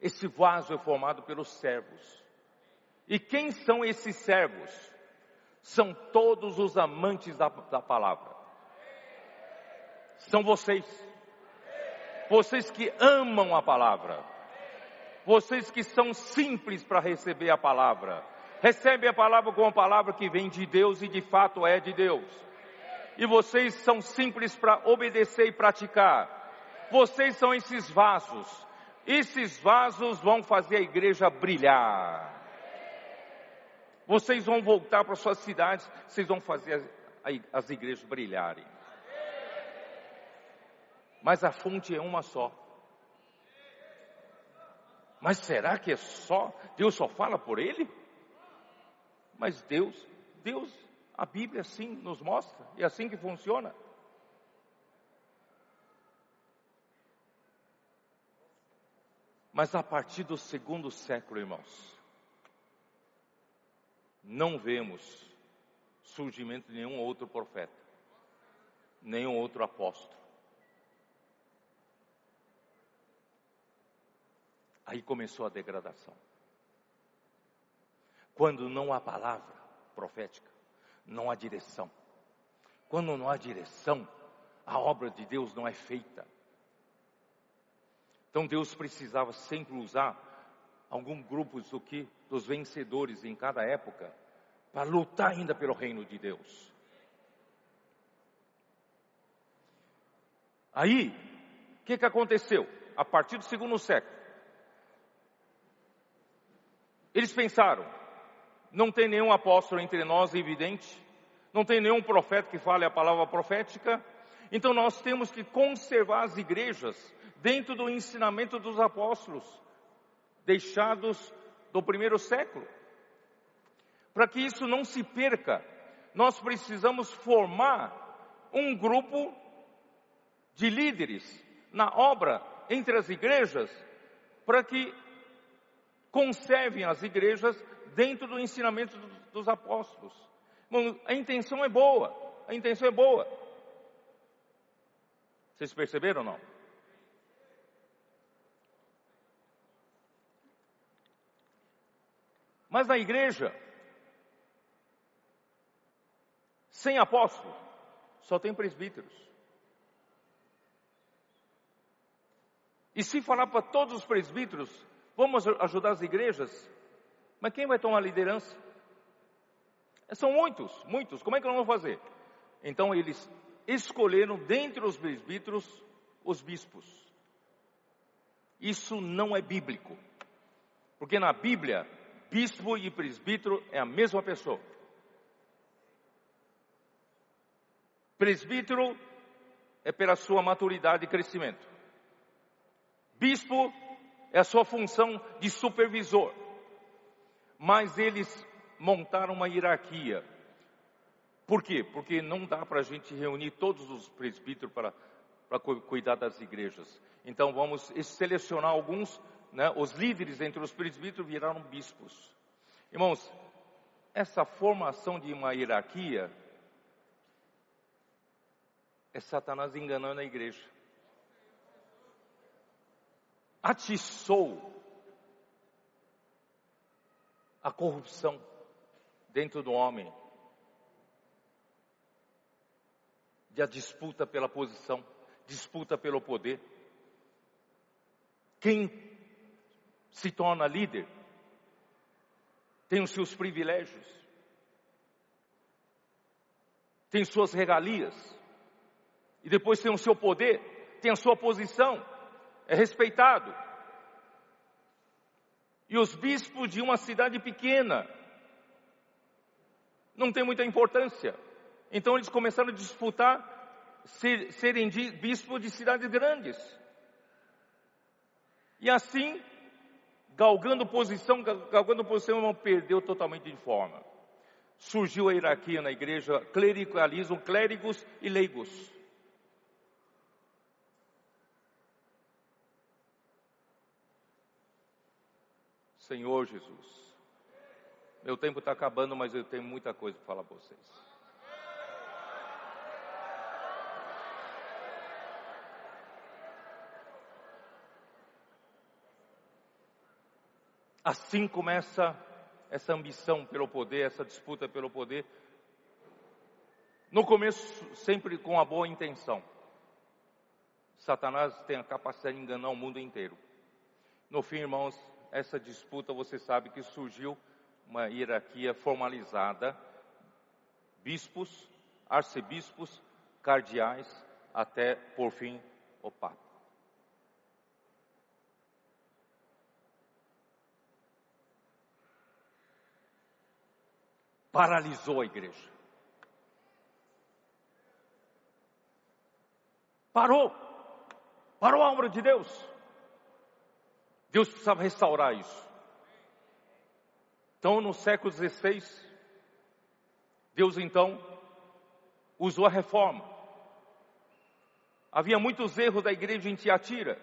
Esse vaso é formado pelos servos. E quem são esses servos? São todos os amantes da, da palavra. São vocês. Vocês que amam a palavra. Vocês que são simples para receber a palavra. Recebe a palavra como uma palavra que vem de Deus e de fato é de Deus. e vocês são simples para obedecer e praticar. Vocês são esses vasos. Esses vasos vão fazer a igreja brilhar. Vocês vão voltar para suas cidades, vocês vão fazer as igrejas brilharem. Mas a fonte é uma só. Mas será que é só? Deus só fala por ele? Mas Deus, Deus, a Bíblia sim nos mostra, é assim que funciona. Mas a partir do segundo século, irmãos, não vemos surgimento de nenhum outro profeta, nenhum outro apóstolo. Aí começou a degradação. Quando não há palavra profética, não há direção. Quando não há direção, a obra de Deus não é feita. Então Deus precisava sempre usar algum grupos do que dos vencedores em cada época para lutar ainda pelo reino de Deus. Aí, o que, que aconteceu? A partir do segundo século, eles pensaram: não tem nenhum apóstolo entre nós evidente, não tem nenhum profeta que fale a palavra profética, então nós temos que conservar as igrejas dentro do ensinamento dos apóstolos, deixados do primeiro século. Para que isso não se perca, nós precisamos formar um grupo de líderes na obra entre as igrejas, para que conservem as igrejas dentro do ensinamento dos apóstolos. Bom, a intenção é boa, a intenção é boa. Vocês perceberam ou não? Mas na igreja, sem apóstolo, só tem presbíteros. E se falar para todos os presbíteros, vamos ajudar as igrejas, mas quem vai tomar a liderança? São muitos, muitos, como é que nós vamos fazer? Então eles escolheram dentre os presbíteros os bispos. Isso não é bíblico, porque na Bíblia bispo e presbítero é a mesma pessoa. Presbítero é pela sua maturidade e crescimento. Bispo é a sua função de supervisor. Mas eles montaram uma hierarquia. Por quê? Porque não dá para a gente reunir todos os presbíteros para, para cuidar das igrejas. Então vamos selecionar alguns né, os líderes entre os presbíteros viraram bispos. Irmãos, essa formação de uma hierarquia é Satanás enganando a igreja. Atiçou a corrupção dentro do homem, de a disputa pela posição, disputa pelo poder. Quem se torna líder, tem os seus privilégios, tem suas regalias, e depois tem o seu poder, tem a sua posição, é respeitado. E os bispos de uma cidade pequena não tem muita importância. Então eles começaram a disputar ser, serem bispos de cidades grandes. E assim galgando posição, galgando posição, perdeu totalmente de forma. Surgiu a hierarquia na igreja, clericalismo, clérigos e leigos. Senhor Jesus, meu tempo está acabando, mas eu tenho muita coisa para falar para vocês. Assim começa essa ambição pelo poder, essa disputa pelo poder. No começo, sempre com a boa intenção. Satanás tem a capacidade de enganar o mundo inteiro. No fim, irmãos, essa disputa, você sabe que surgiu uma hierarquia formalizada: bispos, arcebispos, cardeais, até, por fim, o Papa. Paralisou a igreja. Parou. Parou a obra de Deus. Deus precisava restaurar isso. Então, no século XVI, Deus então usou a reforma. Havia muitos erros da igreja em Tiatira.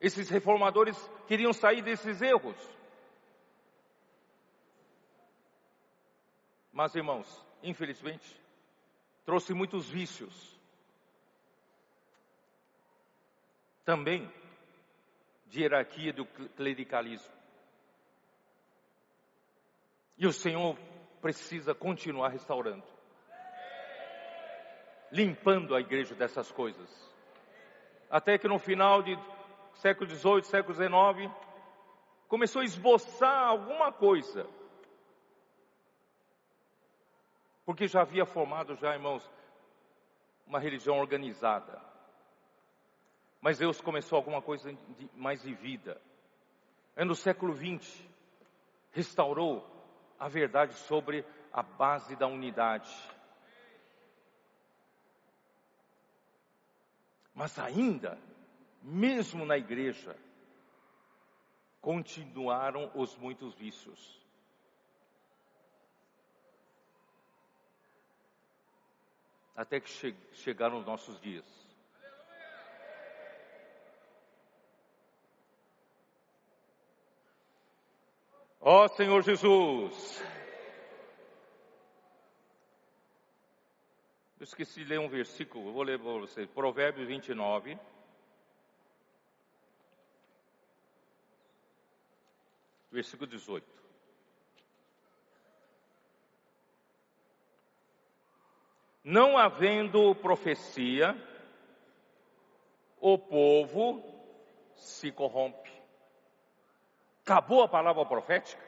Esses reformadores queriam sair desses erros. Mas, irmãos, infelizmente, trouxe muitos vícios. Também de hierarquia do clericalismo. E o Senhor precisa continuar restaurando, limpando a igreja dessas coisas. Até que no final de século XVIII, século XIX, começou a esboçar alguma coisa. Porque já havia formado já, irmãos, uma religião organizada. Mas Deus começou alguma coisa de, mais de vida. É no século XX, restaurou a verdade sobre a base da unidade. Mas ainda, mesmo na igreja, continuaram os muitos vícios. Até que che chegaram os nossos dias. Ó oh, Senhor Jesus. Eu esqueci de ler um versículo, vou ler para vocês. Provérbios 29. Versículo 18. Não havendo profecia, o povo se corrompe. Acabou a palavra profética,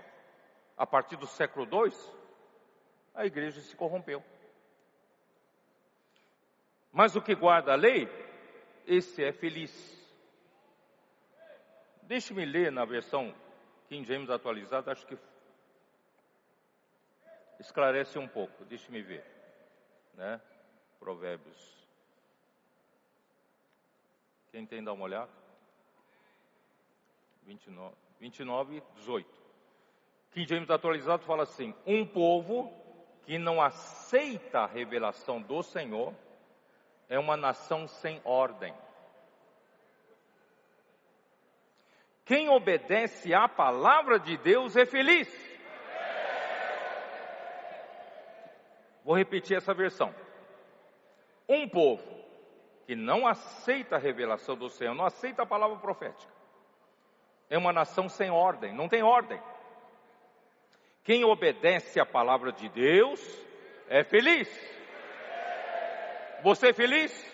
a partir do século II, a igreja se corrompeu. Mas o que guarda a lei, esse é feliz. Deixe-me ler na versão King James atualizada, acho que esclarece um pouco. Deixe-me ver, né? Provérbios. Quem tem dá uma olhada? 29. 29, 18. King James atualizado fala assim: Um povo que não aceita a revelação do Senhor é uma nação sem ordem. Quem obedece à palavra de Deus é feliz. Vou repetir essa versão. Um povo que não aceita a revelação do Senhor, não aceita a palavra profética, é uma nação sem ordem, não tem ordem. Quem obedece à palavra de Deus é feliz. Você é feliz?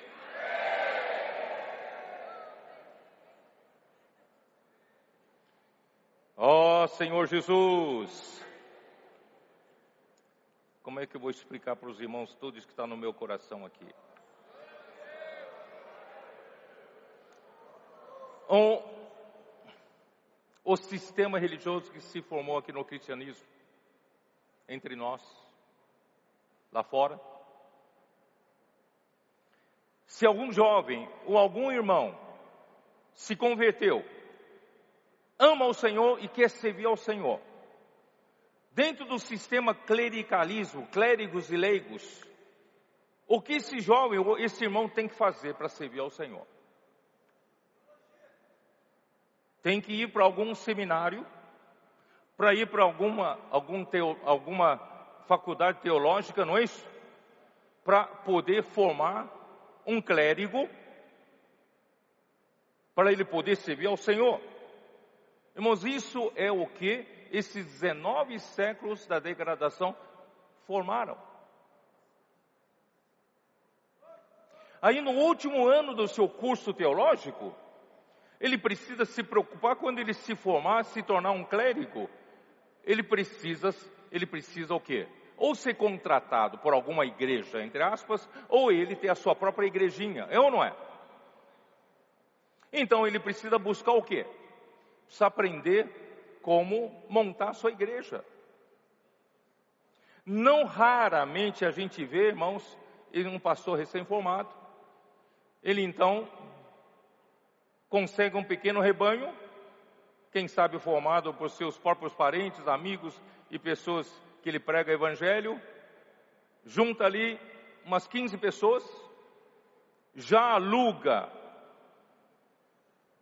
Ó oh, Senhor Jesus, como é que eu vou explicar para os irmãos tudo isso que está no meu coração aqui? O sistema religioso que se formou aqui no cristianismo, entre nós, lá fora. Se algum jovem ou algum irmão se converteu, ama o Senhor e quer servir ao Senhor, dentro do sistema clericalismo, clérigos e leigos, o que esse jovem ou esse irmão tem que fazer para servir ao Senhor? Tem que ir para algum seminário, para ir para alguma, algum teo, alguma faculdade teológica, não é isso? Para poder formar um clérigo, para ele poder servir ao Senhor. Irmãos, isso é o que esses 19 séculos da degradação formaram. Aí no último ano do seu curso teológico, ele precisa se preocupar quando ele se formar, se tornar um clérigo. Ele precisa, ele precisa o quê? ou ser contratado por alguma igreja, entre aspas, ou ele ter a sua própria igrejinha, é ou não é? Então ele precisa buscar o quê? Precisa aprender como montar a sua igreja. Não raramente a gente vê, irmãos, um pastor recém-formado, ele então consegue um pequeno rebanho, quem sabe formado por seus próprios parentes, amigos e pessoas que ele prega evangelho, junta ali umas 15 pessoas, já aluga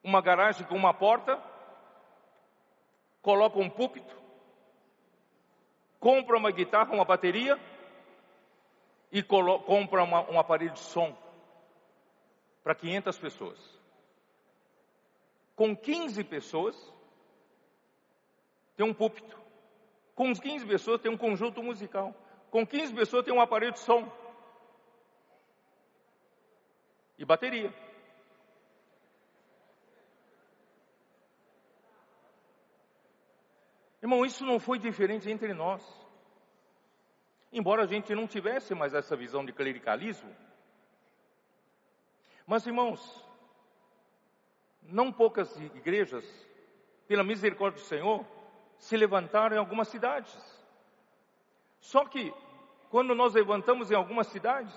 uma garagem com uma porta, coloca um púlpito, compra uma guitarra, uma bateria e compra uma, um aparelho de som para 500 pessoas. Com 15 pessoas, tem um púlpito. Com 15 pessoas tem um conjunto musical. Com 15 pessoas tem um aparelho de som. E bateria. Irmão, isso não foi diferente entre nós. Embora a gente não tivesse mais essa visão de clericalismo. Mas, irmãos, não poucas igrejas, pela misericórdia do Senhor, se levantaram em algumas cidades. Só que, quando nós levantamos em algumas cidades,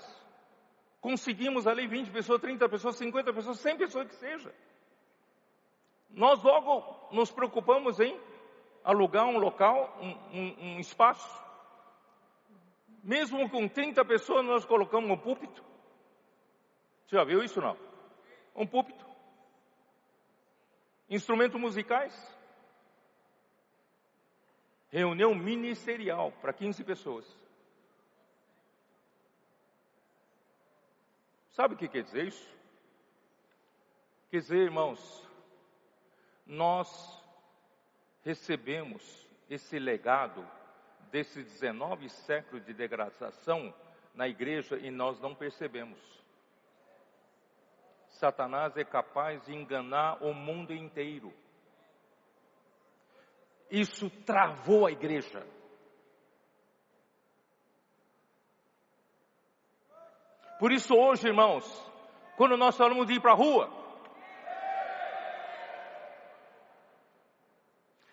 conseguimos ali 20 pessoas, 30 pessoas, 50 pessoas, 100 pessoas que seja. Nós logo nos preocupamos em alugar um local, um, um, um espaço. Mesmo com 30 pessoas, nós colocamos um púlpito. Você já viu isso não? Um púlpito. Instrumentos musicais. Reunião ministerial para 15 pessoas. Sabe o que quer dizer isso? Quer dizer, irmãos, nós recebemos esse legado desses 19 séculos de degradação na igreja e nós não percebemos. Satanás é capaz de enganar o mundo inteiro. Isso travou a igreja. Por isso hoje, irmãos, quando nós falamos de ir para a rua,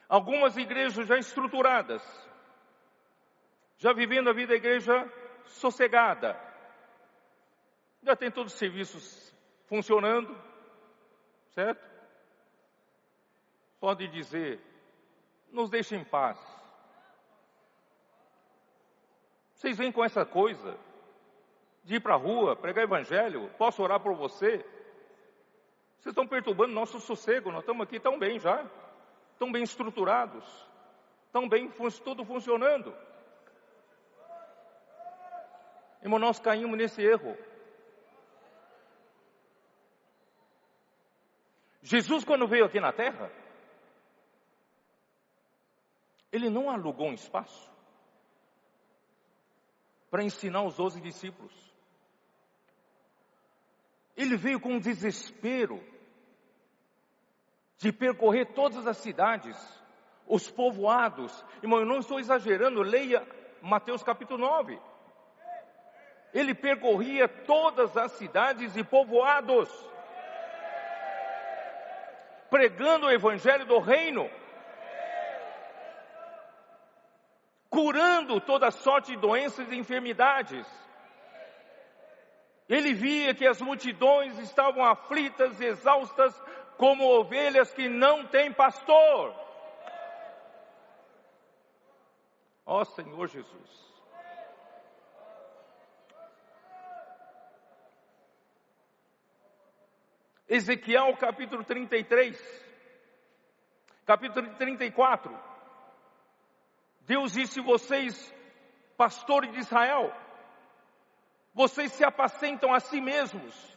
algumas igrejas já estruturadas, já vivendo a vida da igreja sossegada, já tem todos os serviços funcionando, certo? Pode dizer, nos deixe em paz. Vocês vêm com essa coisa de ir para a rua, pregar evangelho, posso orar por você? Vocês estão perturbando nosso sossego, nós estamos aqui tão bem já, tão bem estruturados, tão bem, tudo funcionando. Irmão, nós caímos nesse erro. Jesus, quando veio aqui na terra, ele não alugou um espaço para ensinar os doze discípulos. Ele veio com um desespero de percorrer todas as cidades, os povoados. Irmão, eu não estou exagerando, leia Mateus capítulo 9. Ele percorria todas as cidades e povoados, pregando o evangelho do reino. curando toda sorte de doenças e enfermidades. Ele via que as multidões estavam aflitas, exaustas, como ovelhas que não têm pastor. Ó Senhor Jesus. Ezequiel capítulo 33, capítulo 34. Deus disse: vocês, pastores de Israel, vocês se apacentam a si mesmos.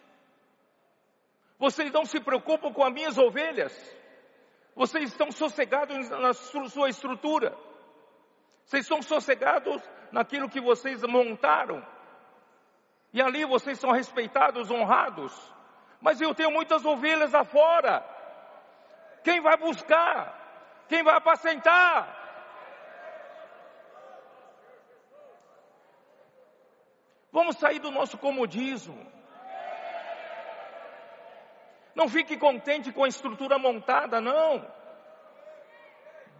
Vocês não se preocupam com as minhas ovelhas. Vocês estão sossegados na sua estrutura. Vocês estão sossegados naquilo que vocês montaram. E ali vocês são respeitados, honrados. Mas eu tenho muitas ovelhas afora. Quem vai buscar? Quem vai apacentar? Vamos sair do nosso comodismo. Não fique contente com a estrutura montada, não.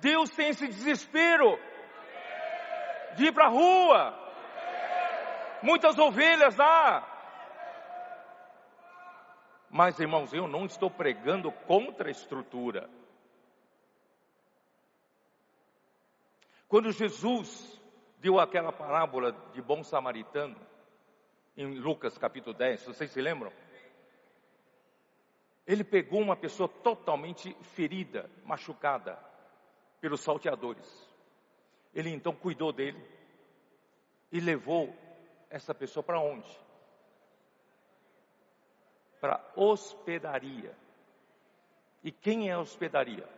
Deus tem esse desespero de ir para a rua. Muitas ovelhas lá. Mas, irmãos, eu não estou pregando contra a estrutura. Quando Jesus deu aquela parábola de bom samaritano, em Lucas capítulo 10, vocês se lembram? Ele pegou uma pessoa totalmente ferida, machucada pelos salteadores. Ele então cuidou dele e levou essa pessoa para onde? Para hospedaria. E quem é a hospedaria?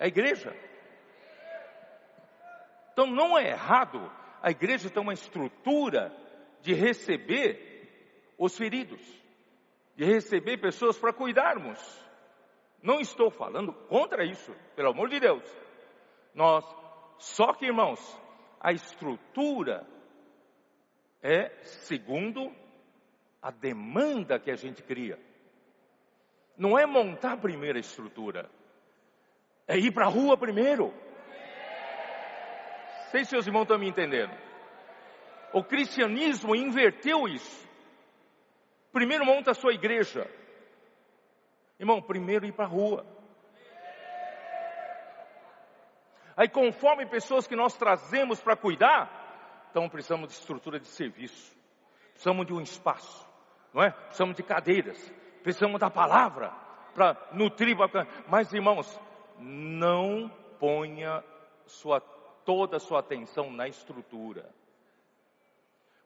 A igreja. Então não é errado a igreja ter uma estrutura de receber os feridos, de receber pessoas para cuidarmos. Não estou falando contra isso, pelo amor de Deus. Nós, só que irmãos, a estrutura é segundo a demanda que a gente cria. Não é montar a estrutura, é ir para a rua primeiro. Sei se seus irmãos estão me entendendo. O cristianismo inverteu isso. Primeiro monta a sua igreja. Irmão, primeiro ir para a rua. Aí conforme pessoas que nós trazemos para cuidar, então precisamos de estrutura de serviço, precisamos de um espaço, não é? Precisamos de cadeiras, precisamos da palavra para nutrir. Mas irmãos, não ponha sua, toda a sua atenção na estrutura.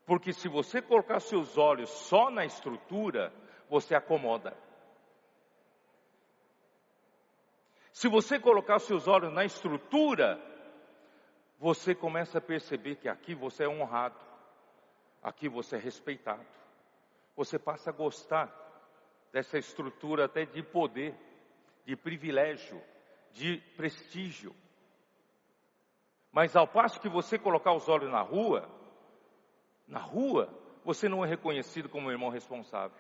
Porque se você colocar seus olhos só na estrutura, você acomoda. Se você colocar seus olhos na estrutura, você começa a perceber que aqui você é honrado, aqui você é respeitado. Você passa a gostar dessa estrutura até de poder, de privilégio, de prestígio. Mas ao passo que você colocar os olhos na rua, na rua você não é reconhecido como um irmão responsável.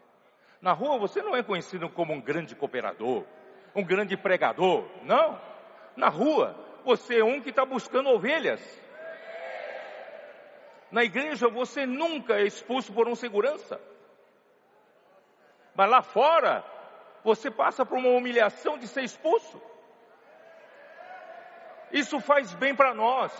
Na rua você não é conhecido como um grande cooperador, um grande pregador, não. Na rua você é um que está buscando ovelhas. Na igreja você nunca é expulso por um segurança. Mas lá fora, você passa por uma humilhação de ser expulso. Isso faz bem para nós.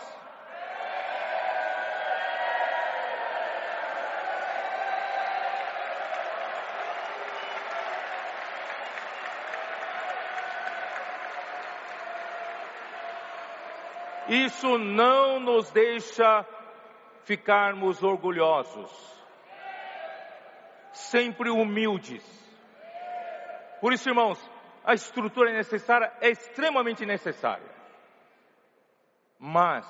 Isso não nos deixa ficarmos orgulhosos, sempre humildes. Por isso, irmãos, a estrutura é necessária, é extremamente necessária. Mas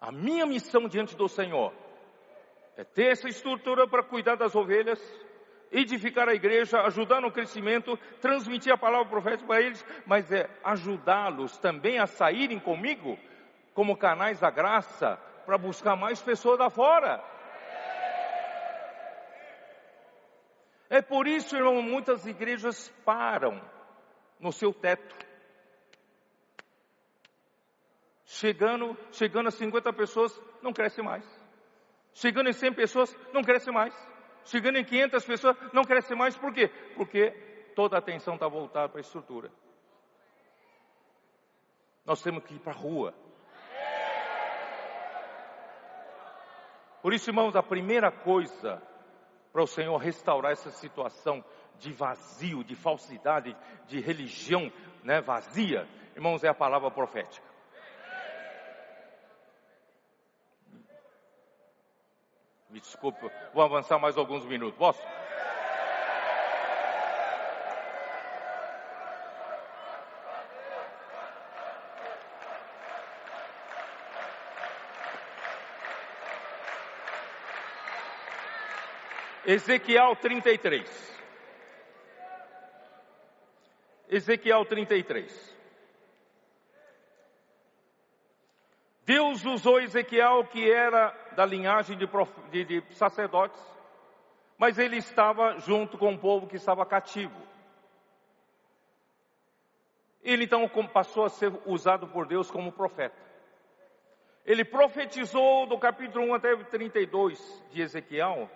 a minha missão diante do Senhor é ter essa estrutura para cuidar das ovelhas, edificar a igreja, ajudar no crescimento, transmitir a palavra profética para eles, mas é ajudá-los também a saírem comigo como canais da graça para buscar mais pessoas da fora. É por isso, irmão, muitas igrejas param no seu teto. Chegando, chegando a 50 pessoas, não cresce mais. Chegando em 100 pessoas, não cresce mais chegando em 500 pessoas, não cresce mais, por quê? Porque toda a atenção está voltada para a estrutura. Nós temos que ir para a rua. Por isso, irmãos, a primeira coisa para o Senhor restaurar essa situação de vazio, de falsidade, de religião né, vazia, irmãos, é a palavra profética. Me desculpe, vou avançar mais alguns minutos. Posso? Ezequiel 33. Ezequiel 33. Deus usou Ezequiel, que era da linhagem de, de, de sacerdotes, mas ele estava junto com o povo que estava cativo. Ele então passou a ser usado por Deus como profeta. Ele profetizou do capítulo 1 até 32 de Ezequiel,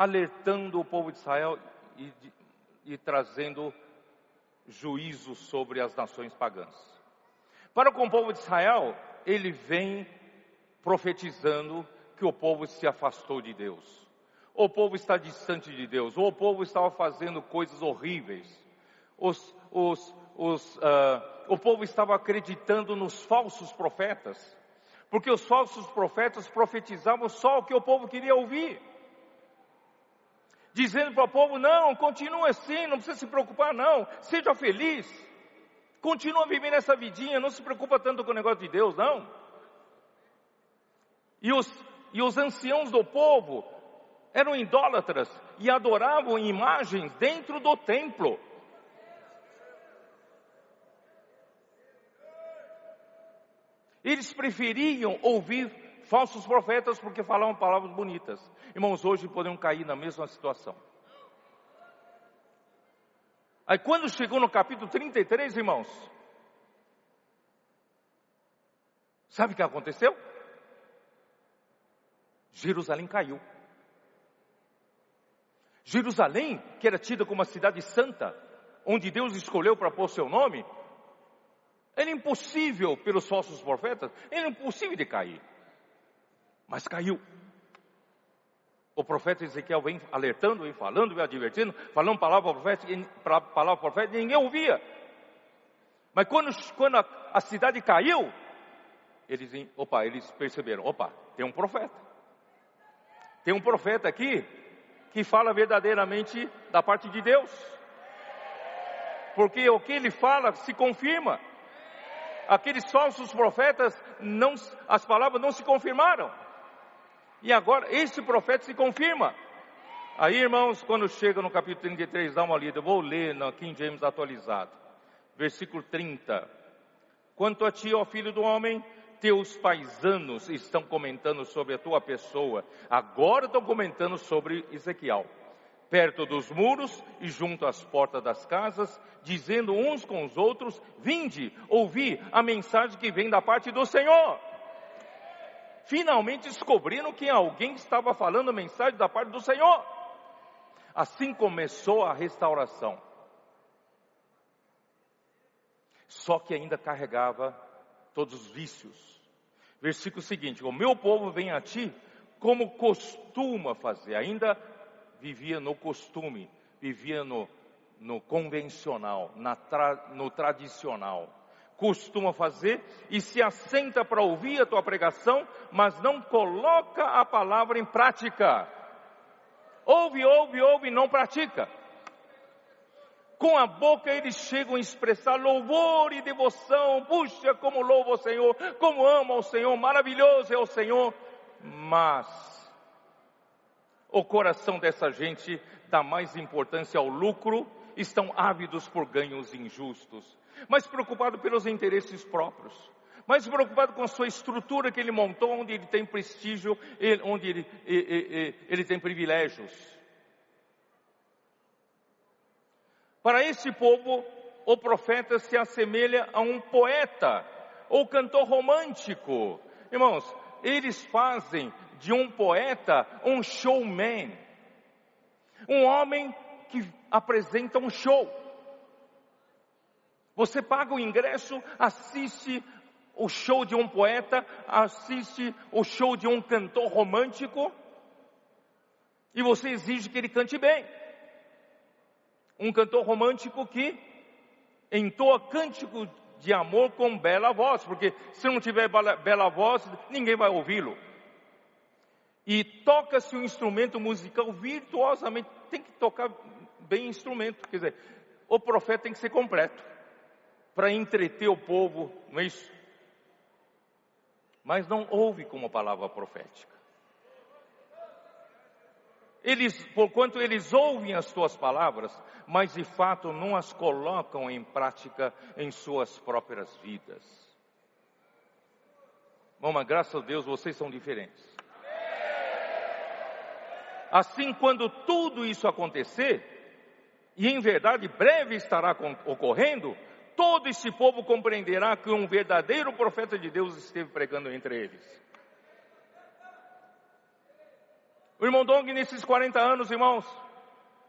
alertando o povo de Israel e, e trazendo juízo sobre as nações pagãs. Para com o povo de Israel, ele vem profetizando que o povo se afastou de Deus. O povo está distante de Deus. O povo estava fazendo coisas horríveis. Os, os, os, uh, o povo estava acreditando nos falsos profetas. Porque os falsos profetas profetizavam só o que o povo queria ouvir. Dizendo para o povo: não, continue assim, não precisa se preocupar, não. Seja feliz. Continua vivendo essa vidinha, não se preocupa tanto com o negócio de Deus, não. E os, e os anciãos do povo eram idólatras e adoravam imagens dentro do templo. Eles preferiam ouvir falsos profetas porque falavam palavras bonitas. Irmãos, hoje podemos cair na mesma situação. Aí quando chegou no capítulo 33, irmãos, sabe o que aconteceu? Jerusalém caiu. Jerusalém, que era tida como uma cidade santa, onde Deus escolheu para pôr seu nome, era impossível pelos falsos profetas, era impossível de cair. Mas caiu. O profeta Ezequiel vem alertando, vem falando, vem advertindo, falando palavra profética, palavra profética, ninguém ouvia. Mas quando, quando a, a cidade caiu, eles, opa, eles perceberam, opa, tem um profeta. Tem um profeta aqui que fala verdadeiramente da parte de Deus. Porque o que ele fala se confirma. Aqueles falsos profetas, não, as palavras não se confirmaram. E agora esse profeta se confirma. Aí, irmãos, quando chega no capítulo 33, dá uma lida. Eu vou ler no King James atualizado. Versículo 30. Quanto a ti, ó filho do homem, teus paisanos estão comentando sobre a tua pessoa, agora estão comentando sobre Ezequiel. Perto dos muros e junto às portas das casas, dizendo uns com os outros: Vinde, ouvi a mensagem que vem da parte do Senhor. Finalmente descobriram que alguém estava falando a mensagem da parte do Senhor. Assim começou a restauração. Só que ainda carregava todos os vícios. Versículo seguinte: O meu povo vem a ti como costuma fazer, ainda vivia no costume, vivia no, no convencional, tra, no tradicional. Costuma fazer e se assenta para ouvir a tua pregação, mas não coloca a palavra em prática. Ouve, ouve, ouve e não pratica. Com a boca eles chegam a expressar louvor e devoção. Puxa, como louvo o Senhor, como amo o Senhor, maravilhoso é o Senhor. Mas o coração dessa gente dá mais importância ao lucro, estão ávidos por ganhos injustos, mais preocupado pelos interesses próprios, mais preocupado com a sua estrutura que ele montou, onde ele tem prestígio, onde ele, ele, ele, tem privilégios. Para esse povo, o profeta se assemelha a um poeta ou cantor romântico. Irmãos, eles fazem de um poeta um showman, um homem que apresenta um show. Você paga o ingresso, assiste o show de um poeta, assiste o show de um cantor romântico, e você exige que ele cante bem um cantor romântico que entoa cântico de amor com bela voz, porque se não tiver bela voz, ninguém vai ouvi-lo. E toca-se um instrumento musical virtuosamente, tem que tocar bem instrumento, quer dizer, o profeta tem que ser completo para entreter o povo, não é isso? Mas não ouve como palavra profética. Eles, porquanto eles ouvem as tuas palavras, mas de fato não as colocam em prática em suas próprias vidas. Mama, graças a Deus vocês são diferentes. Assim, quando tudo isso acontecer, e em verdade breve estará ocorrendo, todo esse povo compreenderá que um verdadeiro profeta de Deus esteve pregando entre eles. O irmão Dong, nesses 40 anos, irmãos,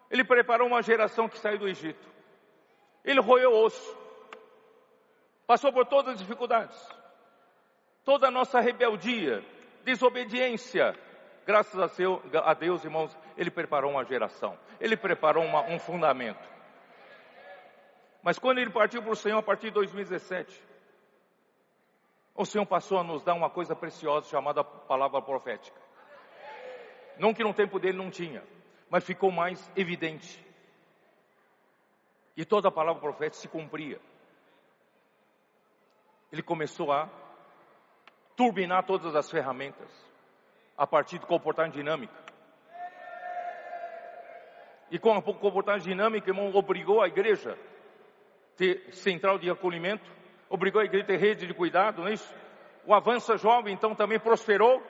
ele preparou uma geração que saiu do Egito. Ele roeu osso, passou por todas as dificuldades, toda a nossa rebeldia, desobediência. Graças a, seu, a Deus, irmãos, ele preparou uma geração, ele preparou uma, um fundamento. Mas quando ele partiu para o Senhor a partir de 2017, o Senhor passou a nos dar uma coisa preciosa chamada palavra profética. Não que no tempo dele não tinha, mas ficou mais evidente. E toda a palavra profética se cumpria. Ele começou a turbinar todas as ferramentas a partir do comportamento dinâmico. E com a comportamento dinâmico, irmão, obrigou a igreja a ter central de acolhimento, obrigou a igreja a ter rede de cuidado, não é isso? O Avança Jovem, então, também prosperou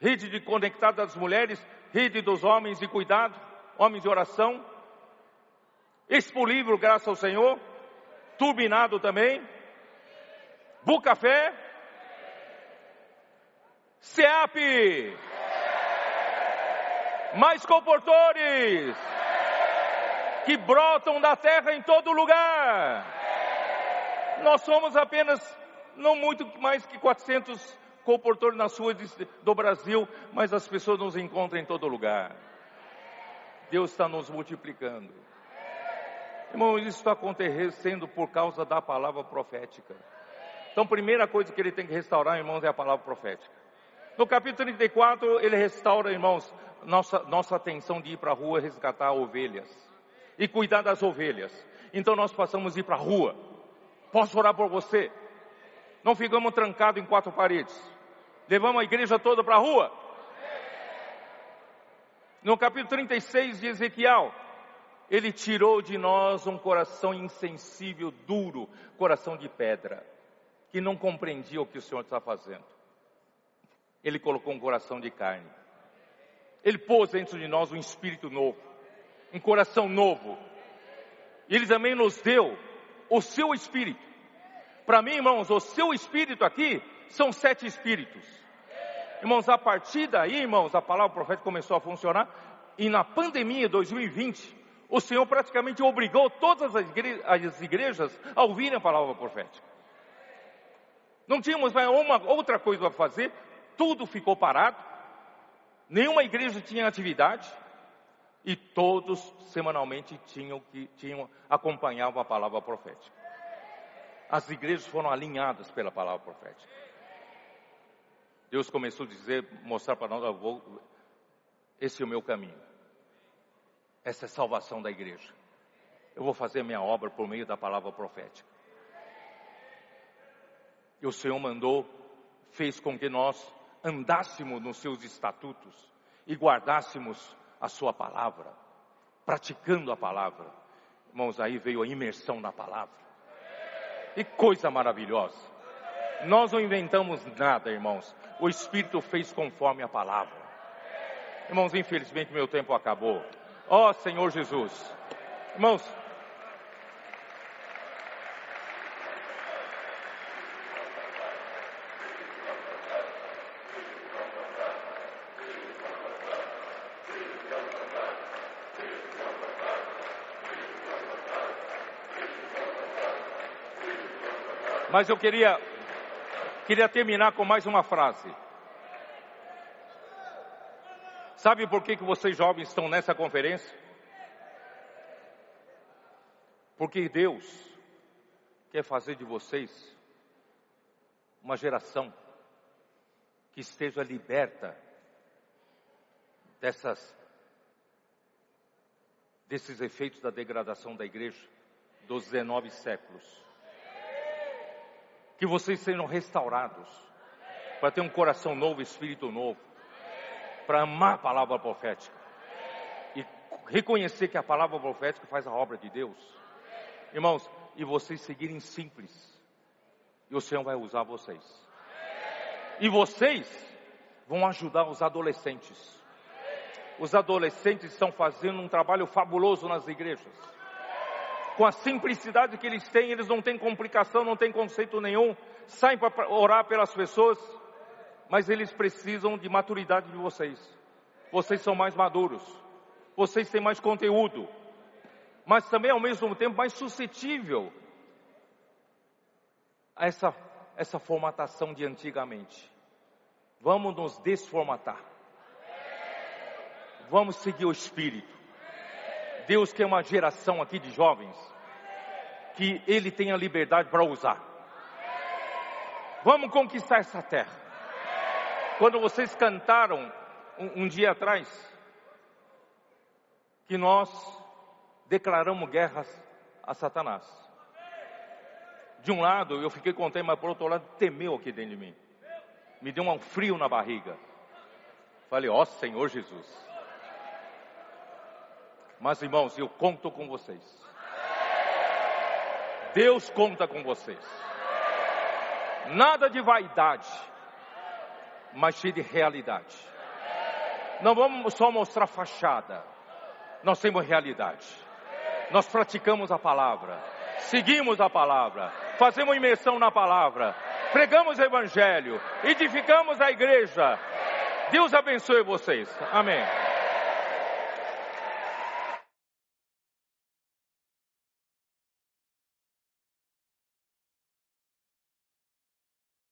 rede de conectado das mulheres, rede dos homens de cuidado, homens de oração. Expo Livro, graças ao Senhor, turbinado também. Bucafé. SEAP. Mais comportores que brotam da terra em todo lugar. Nós somos apenas não muito mais que 400 comportou nas ruas do Brasil, mas as pessoas nos encontram em todo lugar. Deus está nos multiplicando. Irmão, isso está acontecendo por causa da palavra profética. Então, primeira coisa que ele tem que restaurar, irmãos, é a palavra profética. No capítulo 34, ele restaura, irmãos, nossa, nossa atenção de ir para a rua resgatar ovelhas e cuidar das ovelhas. Então, nós passamos a ir para a rua. Posso orar por você? Não ficamos trancados em quatro paredes. Levamos a igreja toda para a rua. No capítulo 36 de Ezequiel, ele tirou de nós um coração insensível, duro, coração de pedra, que não compreendia o que o Senhor está fazendo. Ele colocou um coração de carne. Ele pôs dentro de nós um espírito novo, um coração novo. E ele também nos deu o seu espírito. Para mim, irmãos, o seu espírito aqui são sete espíritos. Irmãos, a partir daí, irmãos, a palavra profética começou a funcionar. E na pandemia 2020, o Senhor praticamente obrigou todas as, as igrejas a ouvirem a palavra profética. Não tínhamos mais uma outra coisa a fazer, tudo ficou parado, nenhuma igreja tinha atividade e todos semanalmente tinham que tinham acompanhavam a palavra profética. As igrejas foram alinhadas pela palavra profética. Deus começou a dizer, mostrar para nós, vou, esse é o meu caminho. Essa é a salvação da igreja. Eu vou fazer minha obra por meio da palavra profética. E o Senhor mandou, fez com que nós andássemos nos seus estatutos e guardássemos a sua palavra, praticando a palavra. Irmãos, aí veio a imersão na palavra. E coisa maravilhosa. Nós não inventamos nada, irmãos. O Espírito fez conforme a palavra. Irmãos, infelizmente meu tempo acabou. Ó oh, Senhor Jesus. Irmãos, Mas eu queria Queria terminar com mais uma frase. Sabe por que, que vocês jovens estão nessa conferência? Porque Deus quer fazer de vocês uma geração que esteja liberta dessas desses efeitos da degradação da igreja dos 19 séculos que vocês sejam restaurados, para ter um coração novo, espírito novo, para amar a palavra profética e reconhecer que a palavra profética faz a obra de Deus. Irmãos, e vocês seguirem simples, e o Senhor vai usar vocês. E vocês vão ajudar os adolescentes. Os adolescentes estão fazendo um trabalho fabuloso nas igrejas. Com a simplicidade que eles têm, eles não têm complicação, não têm conceito nenhum, saem para orar pelas pessoas, mas eles precisam de maturidade de vocês. Vocês são mais maduros, vocês têm mais conteúdo, mas também ao mesmo tempo mais suscetível a essa, essa formatação de antigamente. Vamos nos desformatar. Vamos seguir o Espírito. Deus quer uma geração aqui de jovens que Ele tenha liberdade para usar. Vamos conquistar essa terra. Quando vocês cantaram um, um dia atrás, que nós declaramos guerras a Satanás. De um lado eu fiquei contente, mas por outro lado temeu aqui dentro de mim. Me deu um frio na barriga. Falei, ó oh, Senhor Jesus. Mas irmãos, eu conto com vocês. Deus conta com vocês. Nada de vaidade, mas cheio de realidade. Não vamos só mostrar fachada. Nós temos realidade. Nós praticamos a palavra, seguimos a palavra, fazemos imersão na palavra, pregamos o evangelho, edificamos a igreja. Deus abençoe vocês. Amém.